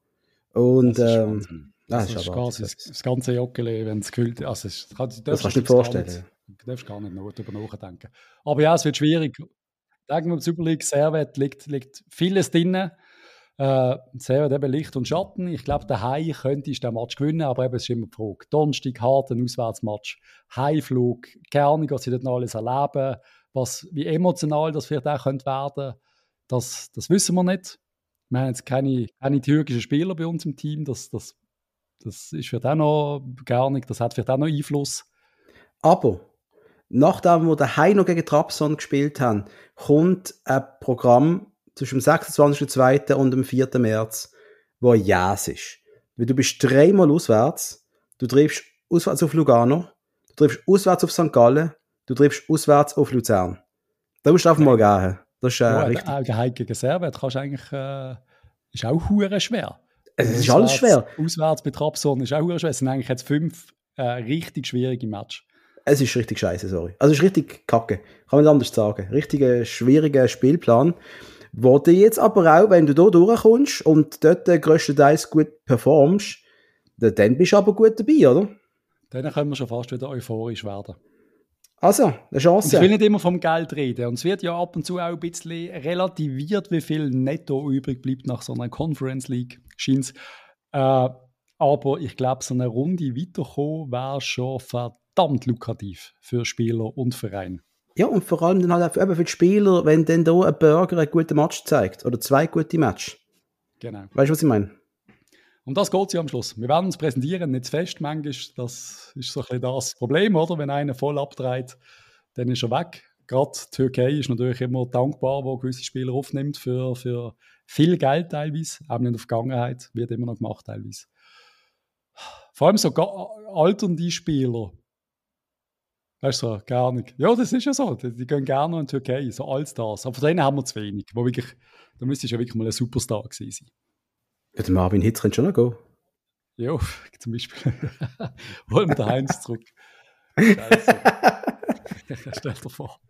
Und. Ähm, das, das ist, aber, das, das ganze Joggeli, wenn es gekühlt also ist. Das, das kannst du dir vorstellen. du darfst gar nicht darüber nachdenken. Aber ja, es wird schwierig. Denken wir, Super League Servet liegt, liegt vieles drin. Äh, sehr eben Licht und Schatten. Ich glaube, der Hai könnte den Match gewinnen, aber eben, es ist immer die Frage. Donnerstag, harten Auswärtsmatch, Haiflug, keine Ahnung, was sie dort noch alles erleben, was, wie emotional das vielleicht auch könnte werden das, das wissen wir nicht. Wir haben jetzt keine, keine türkischen Spieler bei uns im Team, das, das, das ist vielleicht auch noch gar nicht, das hat vielleicht auch noch Einfluss. Aber nachdem wir daheim noch gegen Trabzon gespielt haben, kommt ein Programm zwischen dem 26.02. und dem 4. März, wo Jas ist. Weil du bist dreimal auswärts, du triffst auswärts auf Lugano, du triffst auswärts auf St. Gallen, du triffst auswärts auf Luzern. Da musst du einfach mal gehen. Das ist äh, ja, richtig. Auch gegen Servet kannst du eigentlich, äh, ist auch hure schwer. Es ist alles schwer. Auswärts bei Trabzon ist auch schwer. Es sind eigentlich jetzt fünf äh, richtig schwierige Matches. Es ist richtig scheiße, sorry. Also es ist richtig kacke. Kann man anders sagen. Richtig schwieriger Spielplan. Wo du jetzt aber auch, wenn du da durchkommst und dort größtenteils gut performst, dann bist du aber gut dabei, oder? Dann können wir schon fast wieder euphorisch werden. Also, eine Chance. Und ich will nicht immer vom Geld reden. Und es wird ja ab und zu auch ein bisschen relativiert, wie viel netto übrig bleibt nach so einer Conference League, scheint äh, Aber ich glaube, so eine Runde weiterkommen wäre schon verdammt lukrativ für Spieler und Verein. Ja, und vor allem dann halt auch für die Spieler, wenn dann da ein Burger einen guten Match zeigt. Oder zwei gute Matches. Genau. Weißt du, was ich meine? Um das geht ja am Schluss. Wir werden uns präsentieren, nicht zu fest manchmal. Das ist so ein bisschen das Problem, oder? Wenn einer voll abdreht, dann ist er weg. Gerade die Türkei ist natürlich immer dankbar, wo gewisse Spieler aufnimmt für, für viel Geld teilweise, auch in der Vergangenheit, wird immer noch gemacht teilweise. Vor allem so alternde Spieler, Weißt du, gar nicht. Ja, das ist ja so. Die, die gehen gerne in die Türkei, so Allstars. Aber von denen haben wir zu wenig. Wo wirklich, da müsste ja wirklich mal ein Superstar gewesen sein. Ja, der Marvin Hitz könnte schon noch gehen. Ja, zum Beispiel. Holen wir den Heinz zurück. Stell dir vor.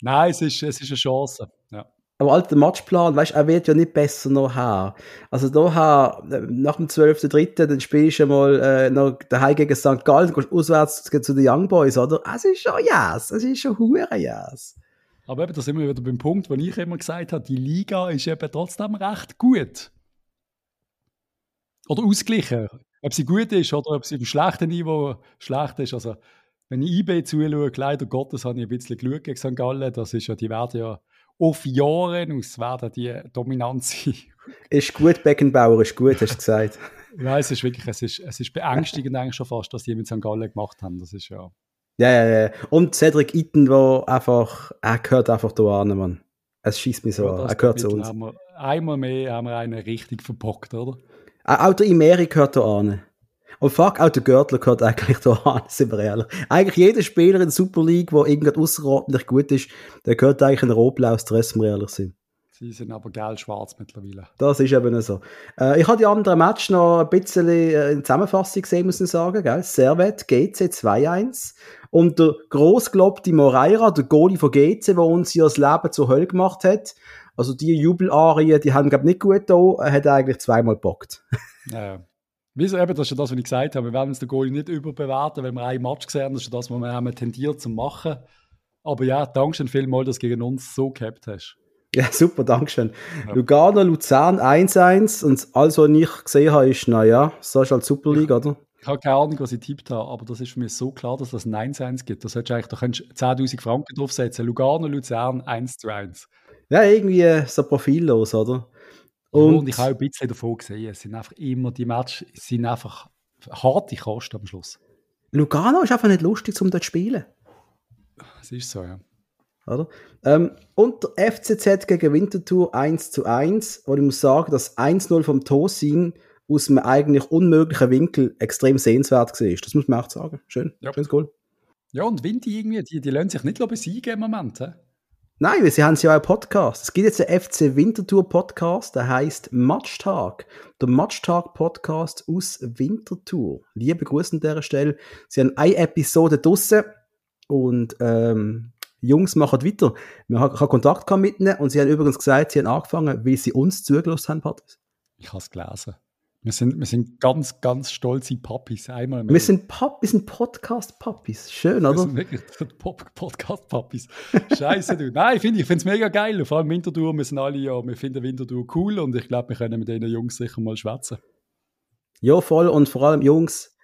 Nein, es ist, es ist eine Chance. Ja. Aber alter Matchplan, weißt, er wird ja nicht besser noch haben. Also da nach dem 12.3., dann spielst du mal äh, noch daheim gegen St. Gallen, gehst auswärts zu den Young Boys, oder? Es ist schon yes, es ist schon hure yes. Aber eben, da sind wir wieder beim Punkt, wo ich immer gesagt habe, die Liga ist eben trotzdem recht gut. Oder ausgleichen. Ob sie gut ist oder ob sie im schlechten Niveau schlecht ist. Also, wenn ich IB zuschaue, leider Gottes habe ich ein bisschen geschaut gegen St. Gallen, das ist ja, die werden ja auf Jahre aus werden die dominant sein. Ist gut, Beckenbauer ist gut, hast du gesagt. Nein, es ist wirklich, es ist, es ist beängstigend eigentlich schon fast, was die mit St. Gallen gemacht haben. Das ist ja... Ja, ja, ja. Und Cedric Itten, der einfach, er gehört einfach da an, Mann. Es schießt mich so ja, an. Er gehört zu uns. Wir, einmal mehr haben wir einen richtig verbockt, oder? Auch der Imeri gehört da an. Und fuck, auch der Görtler gehört eigentlich da an, sind wir ehrlich. Eigentlich jeder Spieler in der Super League, der irgendwie außerordentlich gut ist, der gehört eigentlich in Rotblaus Dress, wenn wir ehrlich sind. Sie sind aber gelb-schwarz mittlerweile. Das ist eben so. Äh, ich habe die anderen Match noch ein bisschen äh, in Zusammenfassung gesehen, muss ich sagen. Gell? Servet, GC 2-1. Und der grossgelobte Moreira, der Goalie von GC, der uns hier das Leben zur Hölle gemacht hat. Also die Jubelarien, die haben, glaube ich, nicht gut da. Er hat eigentlich zweimal gebockt. Ja, Wieso eben, das ist ja das, was ich gesagt habe. Wir werden uns den Goalie nicht überbewerten, wenn wir einen Match gesehen haben. Das ist das, was wir haben tendiert zu machen. Aber ja, danke schön vielmals, dass du gegen uns so gehabt hast. Ja, super, danke schön. Ja. Lugano, Luzern 1-1 und alles, was ich gesehen habe, ist, naja, so ist halt Super League, oder? Ich habe keine Ahnung, was ich tippt habe, aber das ist für mich so klar, dass das ein 1-1 gibt. Das eigentlich, da könntest du 10.000 Franken draufsetzen. Lugano, Luzern 1-1. Ja, irgendwie so profillos, oder? Und, und ich habe ein bisschen davon gesehen, es sind einfach immer, die Matches sind einfach harte Kosten am Schluss. Lugano ist einfach nicht lustig, um dort zu spielen. Es ist so, ja. Oder? Ähm, und der FCZ gegen Winterthur 1 zu 1, wo ich muss sagen, das 1-0 vom Tosin aus einem eigentlich unmöglichen Winkel extrem sehenswert war. Das muss man auch sagen. Schön, ja. schönes Goal. Ja, und Winti irgendwie, die, die lassen sich nicht besiegen im Moment. He? Nein, weil sie haben ja auch einen Podcast. Es gibt jetzt einen FC Winterthur Podcast, der heißt Matchtag. Der Matchtag Podcast aus Winterthur. Liebe Grüße an dieser Stelle. Sie haben eine Episode draussen und ähm, Jungs machen weiter. Wir haben Kontakt mit ihnen und sie haben übrigens gesagt, sie haben angefangen, weil sie uns zugelassen haben, Patrick. Ich habe es gelesen. Wir sind, wir sind ganz, ganz stolze Papis. Einmal mehr. Wir sind, Pap wir sind Podcast-Papis. Schön, oder? Wir sind wirklich Podcast-Papis. Scheiße, du. Nein, ich finde es mega geil. Vor allem Winterthur. Wir sind alle ja, wir finden Winterthur cool und ich glaube, wir können mit diesen Jungs sicher mal schwätzen. Ja, voll. Und vor allem, Jungs,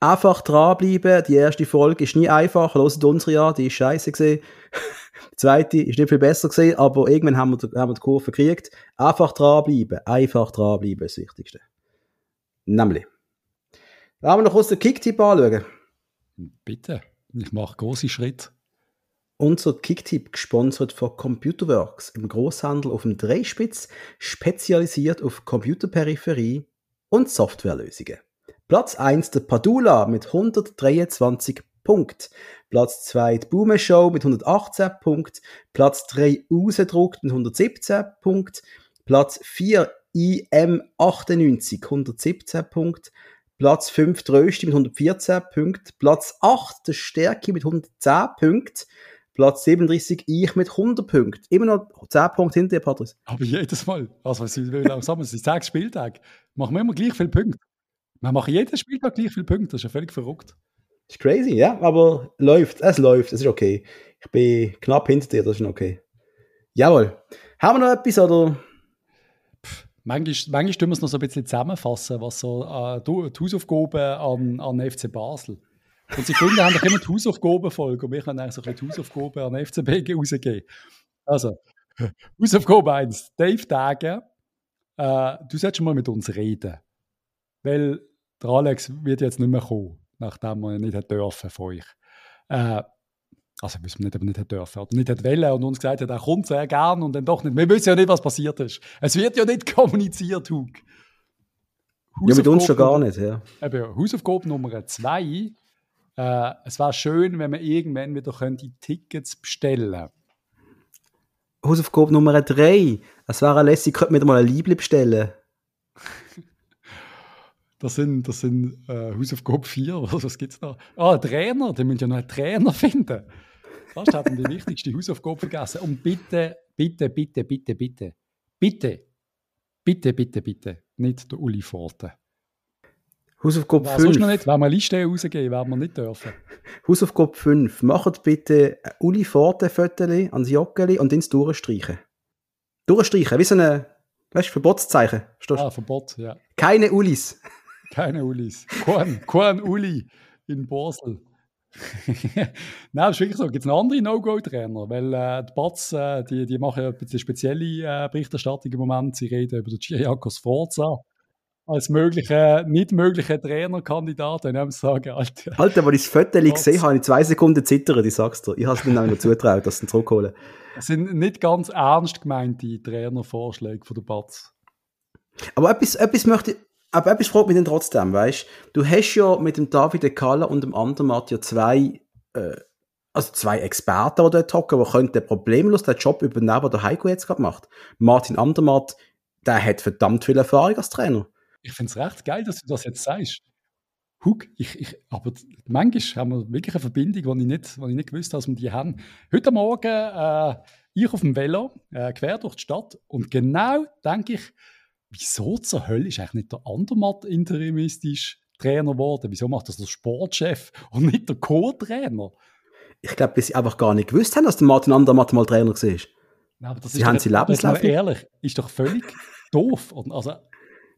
einfach dranbleiben. Die erste Folge ist nie einfach. Hört unsere an, die ist scheiße gesehen. die zweite ist nicht viel besser gesehen, aber irgendwann haben wir, haben wir die Kurve gekriegt. Einfach dranbleiben. Einfach dranbleiben ist das Wichtigste. Nämlich. Wollen wir noch kurz den Kicktipp anschauen? Bitte. Ich mache große Schritte. Unser Kicktipp gesponsert von Computerworks im Großhandel auf dem Dreispitz, spezialisiert auf Computerperipherie und Softwarelösungen. Platz 1 der Padula mit 123 Punkten. Platz 2 die Boomer Show mit 118 Punkten. Platz 3 Ausgedruckt mit 117 Punkten. Platz 4 IM98, 117 Punkte. Platz 5 Trösti mit 114 Punkten. Platz 8 der Stärke mit 110 Punkten. Platz 37 ich mit 100 Punkten. Immer noch 10 Punkte hinter dir, Patrice. Aber jedes Mal. Also, was langsam, es sind 6 Spieltage. Machen wir immer gleich viele Punkte. Wir machen jeden Spieltag gleich viele Punkte. Das ist ja völlig verrückt. Das ist crazy, ja, aber läuft. Es läuft. Es ist okay. Ich bin knapp hinter dir, das ist okay. Jawohl. Haben wir noch etwas oder? Manchmal, manchmal tun wir es noch so ein bisschen zusammenfassen, was so äh, die Hausaufgaben an, an FC Basel. Und sie finden, haben doch immer die Hausaufgabenfolge und wir können eigentlich so ein bisschen die Hausaufgaben an FCB rausgeben. Also, Hausaufgabe 1, Dave Dagen, äh, du solltest mal mit uns reden. Weil der Alex wird jetzt nicht mehr kommen, nachdem er nicht dürfen von euch. Äh, also müssen wir nicht, aber nicht dürfen, oder nicht wollen und uns gesagt hat, er kommt sehr gern und dann doch nicht. Wir wissen ja nicht, was passiert ist. Es wird ja nicht kommuniziert, Hug. Ja, mit uns schon gar nicht, ja. Eben, Hausaufgabe Nummer zwei. Äh, es wäre schön, wenn wir irgendwann wieder die Tickets bestellen. Hausaufgabe Nummer drei. Es wäre lässig, könnte wir mal ein Liebling bestellen. Das sind, das sind äh, Hausaufgabe 4, was gibt es da? Ah, Trainer, die müssen ja noch einen Trainer finden. Fast haben die wichtigste Hausaufgabe vergessen. Und bitte, bitte, bitte, bitte, bitte, bitte, bitte, bitte, bitte, nicht der Uli Forte. Hausaufgabe 5. Sonst noch nicht, wenn wir Liste rausgeben, werden wir nicht dürfen. Hausaufgabe 5. Macht bitte Uli Forte Fotos ans Joggeli und ins durchstreichen. Durchstreichen, wie so ein weißt, Verbotszeichen. Ah, Verbot, ja. Keine Ulis. Keine Ulis. Kein, kein Uli in Basel. Nein, das ist wirklich so. Gibt es noch andere No-Go-Trainer? Weil äh, die Batz, äh, die, die machen ja eine spezielle äh, Berichterstattung im Moment. Sie reden über den Giriakos Forza als mögliche, nicht mögliche Trainerkandidat. Wenn ich sagen, Alter. Alter, als ich das Foto gesehen habe, ich zwei Sekunden zittern, ich sag's dir. Ich habe es mir nämlich zutraut, dass sie ihn zurückholen. Das sind nicht ganz ernst gemeinte Trainervorschläge von der Batz. Aber etwas, etwas möchte ich, aber etwas fragt mich dann trotzdem, weißt du? hast ja mit dem David Kalla und dem Andermatt ja zwei, äh, also zwei Experten, die dort hocken, die könnten problemlos den Job übernehmen, den der Heiko jetzt gerade macht. Martin Andermatt, der hat verdammt viel Erfahrung als Trainer. Ich finde es recht geil, dass du das jetzt sagst. Huck, ich, ich, aber manchmal haben wir wirklich eine Verbindung, die ich nicht, die ich nicht gewusst habe, dass wir die haben. Heute Morgen, äh, ich auf dem Velo, äh, quer durch die Stadt und genau denke ich, wieso zur Hölle ist eigentlich nicht der Andermatt interimistisch Trainer geworden? Wieso macht das der Sportchef und nicht der Co-Trainer? Ich glaube, dass sie einfach gar nicht gewusst haben, dass der Martin Andermatt mal Trainer war. Ja, aber das sie ist haben sie Lebenslauf. ehrlich, ist doch völlig doof. Also,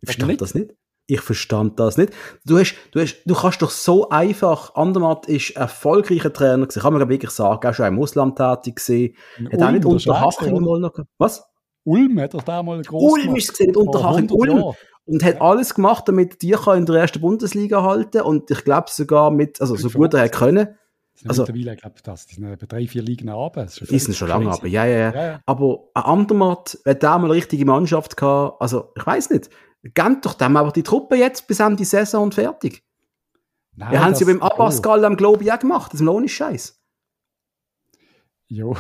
ich verstand das nicht. Ich verstand das nicht. Du, hast, du, hast, du kannst doch so einfach, Andermatt ist erfolgreicher Trainer gewesen, kann man wirklich sagen, auch schon im Ausland tätig gewesen. Hat auch nicht unter Haching mal noch, was? Ulm hat er da mal groß Ulm ist gesehen, Unterhaching Ulm. Jahr. Und hat alles gemacht, damit die in der ersten Bundesliga halten und ich glaube sogar mit, also so gut er hätte können. Also, mittlerweile, ich glaube, das, die sind etwa drei, vier Ligen runter. Die sind schon lange aber ja, ja, ja, ja. Aber ein Andermatt, wenn der mal eine richtige Mannschaft gehabt, also ich weiß nicht, gebt doch dem aber die Truppe jetzt bis Ende Saison und fertig. Nein, Wir haben sie ja beim Abbasgal am Glaube auch gemacht, das ist ohne Scheiß. Jo.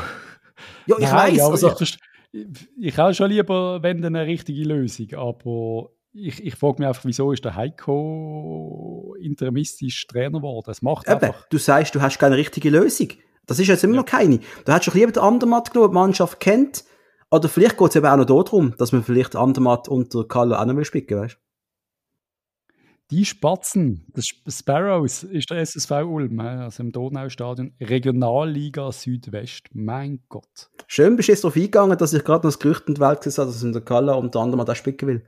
Ja, ich weiß. Also, ich, ich auch schon lieber, wenn eine richtige Lösung, aber ich, ich frage mich einfach, wieso ist der Heiko interimistisch Trainer geworden? Das macht Eben, einfach... Du sagst, du hast keine richtige Lösung. Das ist jetzt immer ja. noch keine. Du hättest doch lieber den Andermatt geschaut, die Mannschaft kennt. Oder vielleicht geht es eben auch noch darum, dass man vielleicht Andermatt unter Kalle auch noch spicken weißt Die Spatzen, das Sparrows ist der SSV Ulm, also im Donaustadion, Regionalliga Südwest. Mein Gott. Schön bist du jetzt darauf eingegangen, dass ich gerade noch das Gerücht in die Welt gesehen habe, dass in der Kalla unter anderem das spicken will.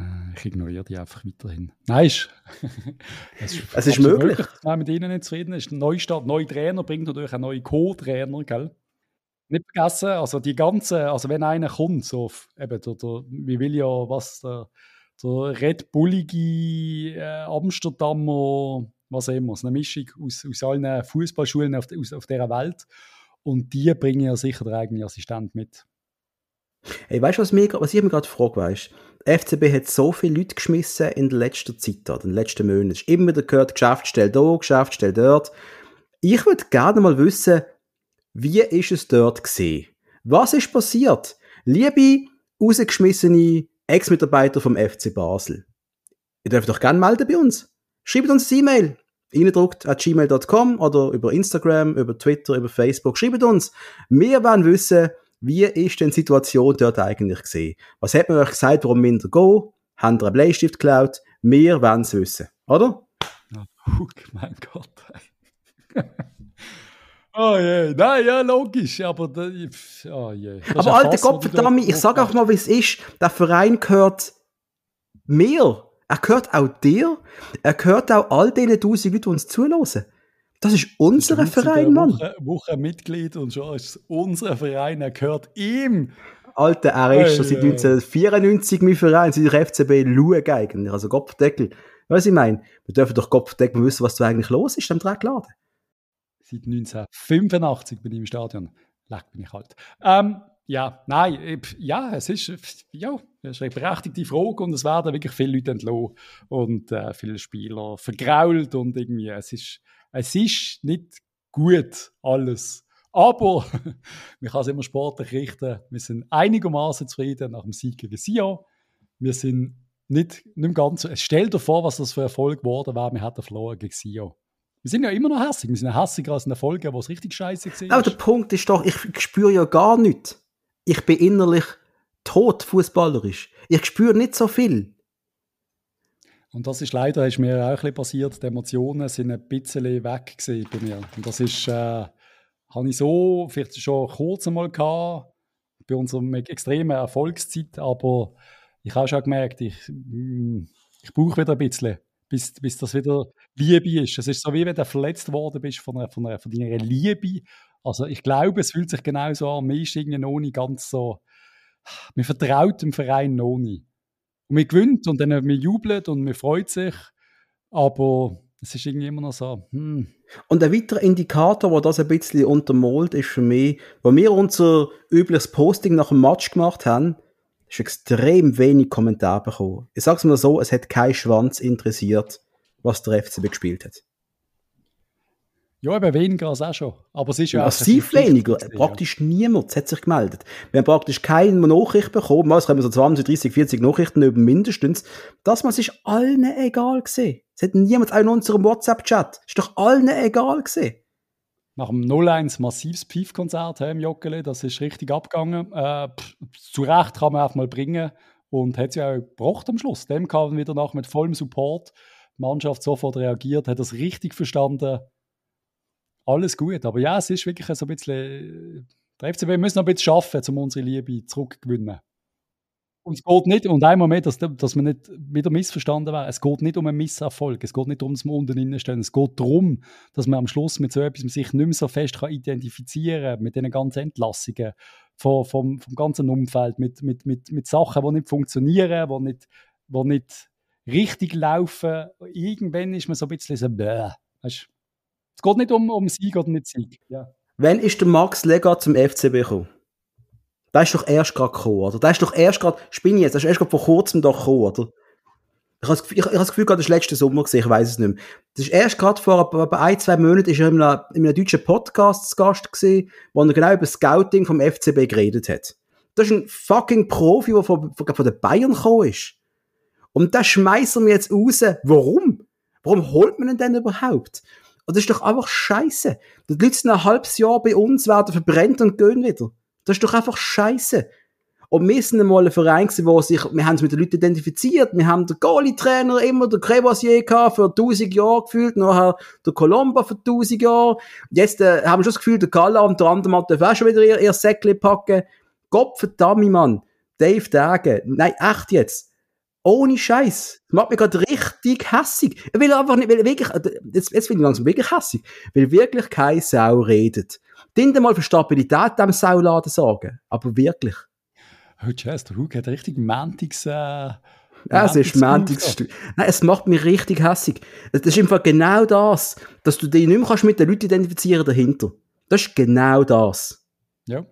Äh, ich ignoriere die einfach weiterhin. Nein, ist, es ist, es ist möglich. möglich. man mit ihnen nicht zufrieden ist. Ein Neustart, neuer Trainer bringt natürlich einen neuen Co-Trainer, gell? Nicht vergessen, also die ganze, also wenn einer kommt, so, eben, der, der, wie will ja, was der, der Red Bullige äh, Amsterdamer, was immer, eine Mischung aus, aus allen Fußballschulen auf, aus, auf dieser Welt. Und die bringen ja sicher den eigenen Assistent mit. Hey, weißt du, was, was ich mir gerade frage, weißt FCB hat so viele Leute geschmissen in der letzten Zeit, in den letzten Monaten. Es ist immer wieder gehört, Geschäftsstelle da, Geschäftsstelle dort. Ich würde gerne mal wissen, wie ist es dort gesehen? Was ist passiert? Liebe rausgeschmissene Ex-Mitarbeiter vom FC Basel. Ihr dürft doch gerne melden bei uns. Schreibt uns eine E-Mail. Reindruckt at gmail.com oder über Instagram, über Twitter, über Facebook. Schreibt uns. Wir wollen wissen, wie ist denn die Situation dort eigentlich gesehen? Was hat man euch gesagt, warum minder go? Haben ihr einen Bleistift geklaut? Wir wollen es wissen, oder? Oh, mein Gott. Oh je, nein, ja, logisch, aber da, oh je. aber alter Gott, verdammt, ich sag auch mal, wie es ist. Der Verein gehört mir. Er gehört auch dir. Er gehört auch all den tausend Leuten, die uns zulassen. Das ist unser Verein, Mann. Woche, Woche Mitglied und schon ist unser Verein, er gehört ihm. Alter, er ist schon seit 1994 mein Verein, seit ich FCB eigentlich. Also Kopfdeckel. Weißt du, ich meine? Wir dürfen doch Kopfdeckel wissen, was da eigentlich los ist am Dreckladen. Seit 1985 bin ich im Stadion. Leck, bin ich halt. Ähm, ja, nein, ja, es ist, ja, es ist eine berechtigte Frage und es werden wirklich viele Leute entlassen und äh, viele Spieler vergrault und irgendwie, es ist, es ist nicht gut alles. Aber man kann es immer sportlich richten. Wir sind einigermaßen zufrieden nach dem Sieg gegen Sion. Wir sind nicht, nicht ganz. Stell dir vor, was das für Erfolg geworden wäre. Wir hätten verloren gegen Sion. Wir sind ja immer noch hässig. Wir sind ja hässiger als in der Folge, wo es richtig scheiße war. Aber der Punkt ist doch, ich spüre ja gar nichts. Ich bin innerlich tot fußballerisch. Ich spüre nicht so viel. Und das ist leider ist mir auch ein bisschen passiert. Die Emotionen sind ein bisschen weg bei mir. Und das ist, äh, habe ich so vielleicht schon kurz einmal gehabt, bei unserer extremen Erfolgszeit, aber ich habe schon gemerkt, ich, mm, ich brauche wieder ein bisschen, bis, bis das wieder Liebe ist. Es ist so, wie wenn du verletzt worden bist von, einer, von, einer, von deiner Liebe. Also ich glaube, es fühlt sich genau so an. Mir ist irgendwie noch nicht ganz so, man vertraut dem Verein noch nicht. Und man gewinnt und dann man jubelt und man freut sich, aber es ist irgendwie immer noch so. Hm. Und ein weiterer Indikator, der das ein bisschen untermalt, ist für mich, wo wir unser übliches Posting nach dem Match gemacht haben, ist extrem wenig Kommentare bekommen. Ich sag's mal so, es hat kein Schwanz interessiert, was der FCB gespielt hat. Ja, eben weniger als auch schon. Aber es ist ja Massiv weniger. Praktisch ja. niemand hat sich gemeldet. Wir haben praktisch keine Nachricht bekommen. Es haben so 20, 30, 40 Nachrichten über mindestens. Das was ist allen egal gesehen. Es hat niemand auch in unserem WhatsApp-Chat. Ist doch allen egal gesehen. Nach dem 0-1 massives Pief-Konzert im Joggeli, das ist richtig abgegangen. Äh, pff, zu Recht kann man auch mal bringen und hat es ja auch gebracht am Schluss. Dem kam wieder nach mit vollem Support. Mannschaft sofort reagiert, hat das richtig verstanden alles gut. Aber ja, es ist wirklich so ein bisschen. Der FCB muss noch ein bisschen schaffen, um unsere Liebe zurückzugewinnen. Und es geht nicht, und einmal mehr, dass, dass man nicht wieder missverstanden wird, es geht nicht um einen Misserfolg, es geht nicht um das unten innenstellen, es geht darum, dass man am Schluss mit so etwas sich nicht mehr so fest kann identifizieren kann, mit diesen ganzen Entlassungen vom, vom, vom ganzen Umfeld, mit, mit, mit, mit Sachen, die nicht funktionieren, die nicht, die nicht richtig laufen. Irgendwann ist man so ein bisschen so, bäh, weißt, es geht nicht um, um Sieg oder nicht Sieg. Ja. Wann ist der Max Lega zum FCB gekommen? Der ist doch erst gerade gekommen, oder? Der ist doch erst gerade, spinne jetzt, der ist erst gerade vor kurzem doch gekommen, oder? Ich habe das, ich, ich habe das Gefühl, gerade das letzte Sommer gesehen, ich weiß es nicht mehr. Das ist erst gerade vor ein, zwei Monaten ist er in einem, in einem deutschen Podcast zu Gast gesehen, wo er genau über das Scouting vom FCB geredet hat. Das ist ein fucking Profi, der von, von, von den Bayern gekommen ist. Und das schmeißt mir jetzt raus. Warum? Warum holt man ihn denn überhaupt? Und das ist doch einfach scheiße. Die Leute sind ein halbes Jahr bei uns, werden verbrennt und gehen wieder. Das ist doch einfach scheiße. Und wir sind einmal ein Verein gewesen, wo sich, wir haben es mit den Leuten identifiziert, wir haben den Goalie-Trainer immer, der Crevoisier gehabt, für 1000 Jahre gefühlt, nachher der Colomba für 1000 Jahre. Jetzt äh, haben wir schon das Gefühl, der Kalla und der andere Mann dürfen auch schon wieder ihr, ihr Säckchen packen. Gott verdammt, Mann. Dave Dagen. Nein, echt jetzt. Ohne Scheiß. Das macht mich gerade richtig hässig. Ich will einfach nicht, will wirklich, jetzt, jetzt bin ich langsam wirklich hässig, weil wirklich keine Sau redet. Dient mal für Stabilität dem Sauladen sorgen. Aber wirklich. Oh, Jazz, der Hug hat richtig Mantics, äh, ja, es ist Mantics. Nein, es macht mich richtig hässig. Das ist einfach genau das, dass du dich nicht mehr kannst mit den Leuten identifizieren dahinter. Das ist genau das. Ja.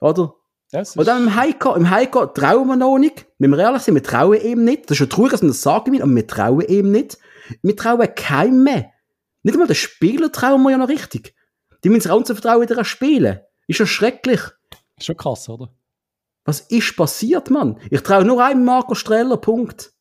Oder? Das Und dann im Heiko, im Heiko trauen wir noch nicht. Wenn wir ehrlich sind, wir trauen ihm nicht. Das ist schon traurig, dass wir das sagen will, aber wir trauen ihm nicht. Wir trauen keinem mehr. Nicht einmal den Spieler trauen wir ja noch richtig. Die müssen unser Vertrauen wieder spielen. Ist ja schrecklich. Schon krass, oder? Was ist passiert, Mann? Ich traue nur einem Marco Streller, Punkt.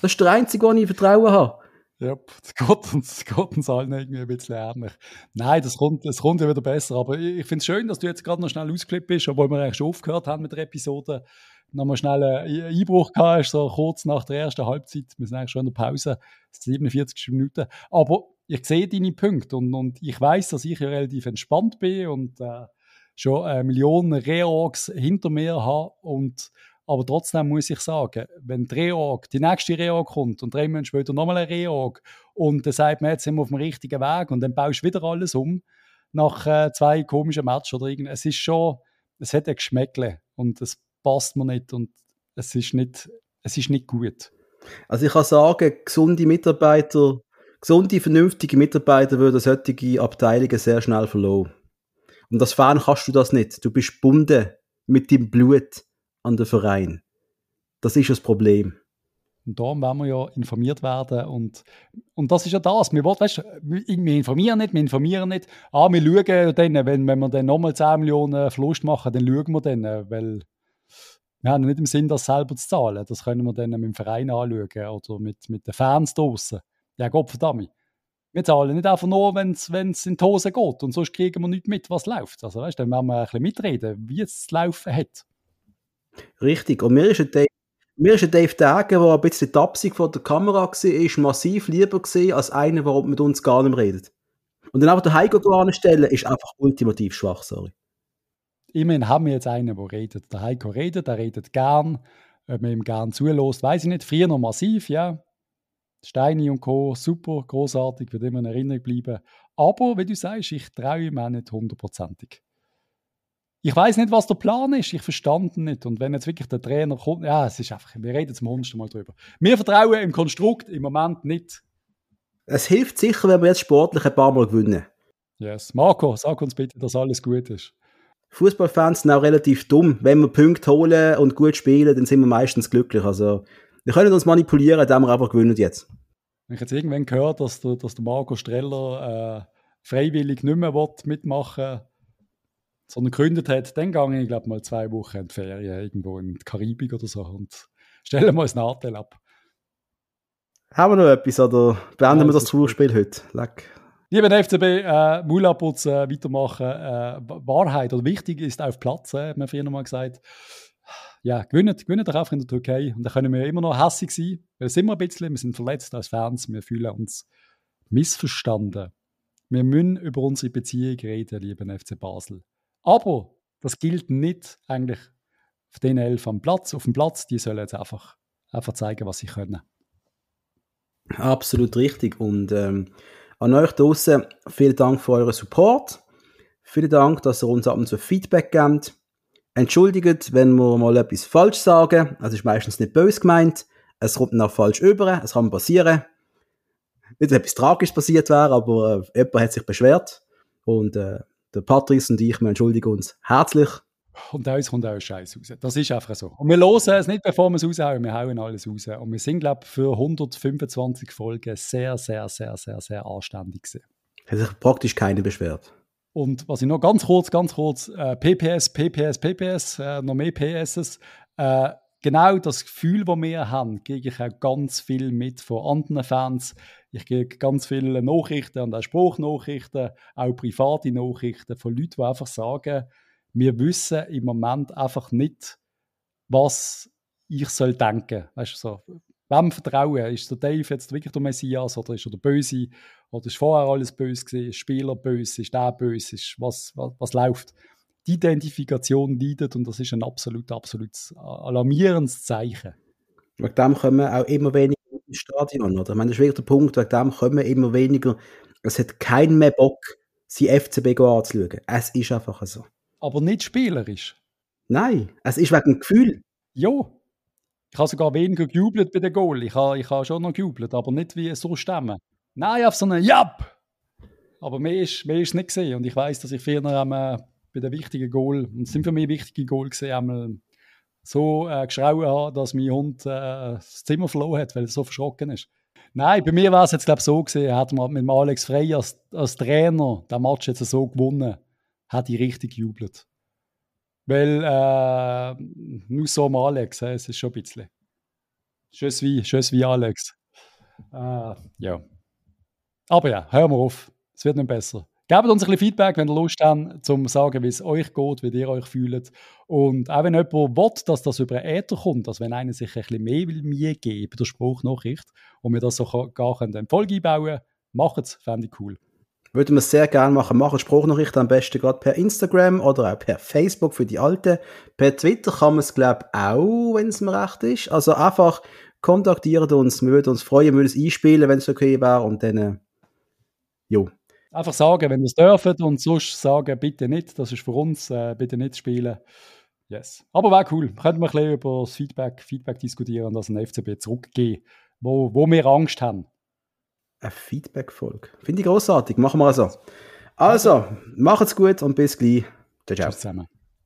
Das ist der einzige, den ich Vertrauen habe. Ja, das geht uns, geht uns allen irgendwie ein bisschen ähnlich. Nein, das kommt, das kommt ja wieder besser. Aber ich, finde es schön, dass du jetzt gerade noch schnell ausgeklebt bist, obwohl wir eigentlich schon aufgehört haben mit der Episode. Nochmal schnell einen Einbruch gehabt, so kurz nach der ersten Halbzeit. Wir sind eigentlich schon in der Pause, 47 Minuten. Aber ich sehe deine Punkte und, und ich weiß, dass ich ja relativ entspannt bin und äh, schon äh, Millionen Reorgs hinter mir habe. Und, aber trotzdem muss ich sagen, wenn die Reorg, die nächste Reorg kommt und drei Monate später nochmal eine Reorg und dann sagt man, jetzt sind wir auf dem richtigen Weg und dann baust du wieder alles um nach äh, zwei komischen Matches oder irgendwas. Es ist schon, es hat ein Geschmäckle und es passt mir nicht und es ist nicht, es ist nicht gut. Also ich kann sagen, gesunde Mitarbeiter, gesunde, vernünftige Mitarbeiter würden solche Abteilungen sehr schnell verloren. Und als Fan kannst du das nicht. Du bist gebunden mit dem Blut an den Verein. Das ist das Problem. Und darum wollen wir ja informiert werden. Und, und das ist ja das. Wir, wollen, weißt, wir informieren nicht, wir informieren nicht. Ah, wir schauen dann, wenn, wenn wir dann nochmal 10 Millionen Verlust machen, dann schauen wir dann, weil wir haben nicht im Sinn, das selber zu zahlen. Das können wir dann mit dem Verein anschauen oder mit, mit den Fans draußen. Ja, Gott verdammt. Wir zahlen nicht einfach nur, wenn es in die Hose geht und sonst kriegen wir nicht mit, was läuft. Also weißt, dann werden wir ein bisschen mitreden, wie es zu laufen hat. Richtig. Und mir ist ein Dave, mir ist ein Dave Dagen, der ein bisschen Absicht von der Kamera war, massiv lieber gesehen als einer, der mit uns gar nicht redet. Und dann einfach den Heiko anstellen, ist einfach ultimativ schwach, sorry. Immerhin haben wir jetzt einen, der redet. Der Heiko redet, er redet gern. Ob man ihm gern zulässt, weiß ich nicht. Früher noch massiv, ja. Steini und Co. super, großartig, wird immer in Erinnerung bleiben. Aber, wie du sagst, ich traue ihm auch nicht hundertprozentig. Ich weiß nicht, was der Plan ist. Ich verstand ihn nicht. Und wenn jetzt wirklich der Trainer kommt, ja, es ist einfach, wir reden zum hundertsten Mal drüber. Wir vertrauen im Konstrukt im Moment nicht. Es hilft sicher, wenn wir jetzt sportlich ein paar Mal gewinnen. Yes. Marco, sag uns bitte, dass alles gut ist. Fußballfans sind auch relativ dumm. Wenn wir Punkte holen und gut spielen, dann sind wir meistens glücklich. Also, wir können uns manipulieren, indem wir einfach gewinnen jetzt. Wenn ich jetzt irgendwann gehört, dass der, dass der Marco Streller äh, freiwillig nicht mehr mitmachen will, sondern gegründet hat, dann gehe ich, glaube mal zwei Wochen in die Ferien irgendwo in die Karibik oder so und stellen wir uns einen Nachteil ab. Haben wir noch etwas oder beenden ja, wir das Zuspiel heute? Leck. Lieber FCB, äh, Mullabputz äh, weitermachen. Äh, Wahrheit oder wichtig ist auf Platz, äh, hat man früher nochmal gesagt ja, gewinnen, gewinnen doch einfach in der Türkei. Und da können wir immer noch hässig sein, weil es immer ein bisschen, wir sind verletzt als Fans, wir fühlen uns missverstanden. Wir müssen über unsere Beziehung reden, lieben FC Basel. Aber das gilt nicht eigentlich auf den elf am Platz, auf dem Platz, die sollen jetzt einfach, einfach zeigen, was sie können. Absolut richtig. Und ähm, an euch draußen vielen Dank für euren Support. Vielen Dank, dass ihr uns ab und zu Feedback gebt entschuldigt, wenn wir mal etwas falsch sagen. Das ist meistens nicht böse gemeint. Es kommt auch falsch über. Es kann passieren. Nicht, dass etwas tragisch passiert wäre, aber äh, jemand hat sich beschwert. Und äh, der Patrice und ich, wir entschuldigen uns herzlich. Und da kommt auch Scheiß raus. Das ist einfach so. Und wir hören es nicht, bevor wir es raushauen, wir hauen alles raus. Und wir sind, glaube ich, für 125 Folgen sehr, sehr, sehr, sehr, sehr anständig gewesen. Hat sich praktisch keine beschwert. Und was ich noch ganz kurz, ganz kurz, äh, PPS, PPS, PPS, äh, noch mehr PSs, äh, genau das Gefühl, das wir haben, kriege ich auch ganz viel mit von anderen Fans. Ich kriege ganz viele Nachrichten und auch Spruchnachrichten, auch private Nachrichten von Leuten, die einfach sagen, wir wissen im Moment einfach nicht, was ich soll denken. Weißt du, so, wem vertrauen? Ist der Dave jetzt wirklich der Messias oder ist er der Böse? Oder ist vorher alles böse gewesen? Ist Spieler böse? Ist der böse? Ist was, was, was läuft? Die Identifikation leidet und das ist ein absolut, absolut alarmierendes Zeichen. Wegen dem kommen auch immer weniger ins Stadion, oder? Ich meine, das ist wirklich der Punkt, wegen dem kommen immer weniger. Es hat keinen mehr Bock, sein FCB anzuschauen. Es ist einfach so. Aber nicht spielerisch. Nein, es ist wegen dem Gefühl. Ja. Ich habe sogar weniger gejubelt bei den Goal. Ich habe, ich habe schon noch gejubelt, aber nicht wie so stemmen. Nein, auf so einen Jab! Aber mehr ist, mehr ist nicht gesehen. Und ich weiß, dass ich früher einmal bei den wichtigen Goal, und es sind für mich wichtige Goal gesehen, einmal so äh, geschrauen habe, dass mein Hund äh, das Zimmer verloren hat, weil er so verschrocken ist. Nein, bei mir war es jetzt glaube so gesehen, hat man mit Alex Frey als, als Trainer den Match jetzt so gewonnen, hat ich richtig gejubelt. Weil, äh, nur so am Alex, äh, es ist schon ein bisschen. Tschüss wie, tschüss wie Alex. Äh, ja. Aber ja, hören wir auf. Es wird nicht besser. Gebt uns ein bisschen Feedback, wenn ihr Lust habt, zu sagen, wie es euch geht, wie ihr euch fühlt. Und auch wenn jemand will, dass das über Äther kommt, also wenn einer sich ein bisschen mehr will mir geben, der Spruchnachricht, und wir das so gar in Folge einbauen macht es, fände ich cool. Würden wir sehr gerne machen. Machen Spruchnachrichten am besten gerade per Instagram oder auch per Facebook für die Alten. Per Twitter kann man es, glaube ich, auch, wenn es mir recht ist. Also einfach kontaktiert uns. Wir würden uns freuen, wir würden es einspielen, wenn es okay wäre. Und dann, äh, jo. Einfach sagen, wenn ihr es dürft und sonst sagen, bitte nicht. Das ist für uns, äh, bitte nicht spielen. Yes. Aber wäre cool. Könnten wir ein bisschen über das Feedback, Feedback diskutieren und das an FCB zurückgehen, wo, wo wir Angst haben. Eine Feedback-Folge. Finde ich großartig. Machen wir also. Also, macht's gut und bis gleich. Ciao, ciao. Tschüss zusammen.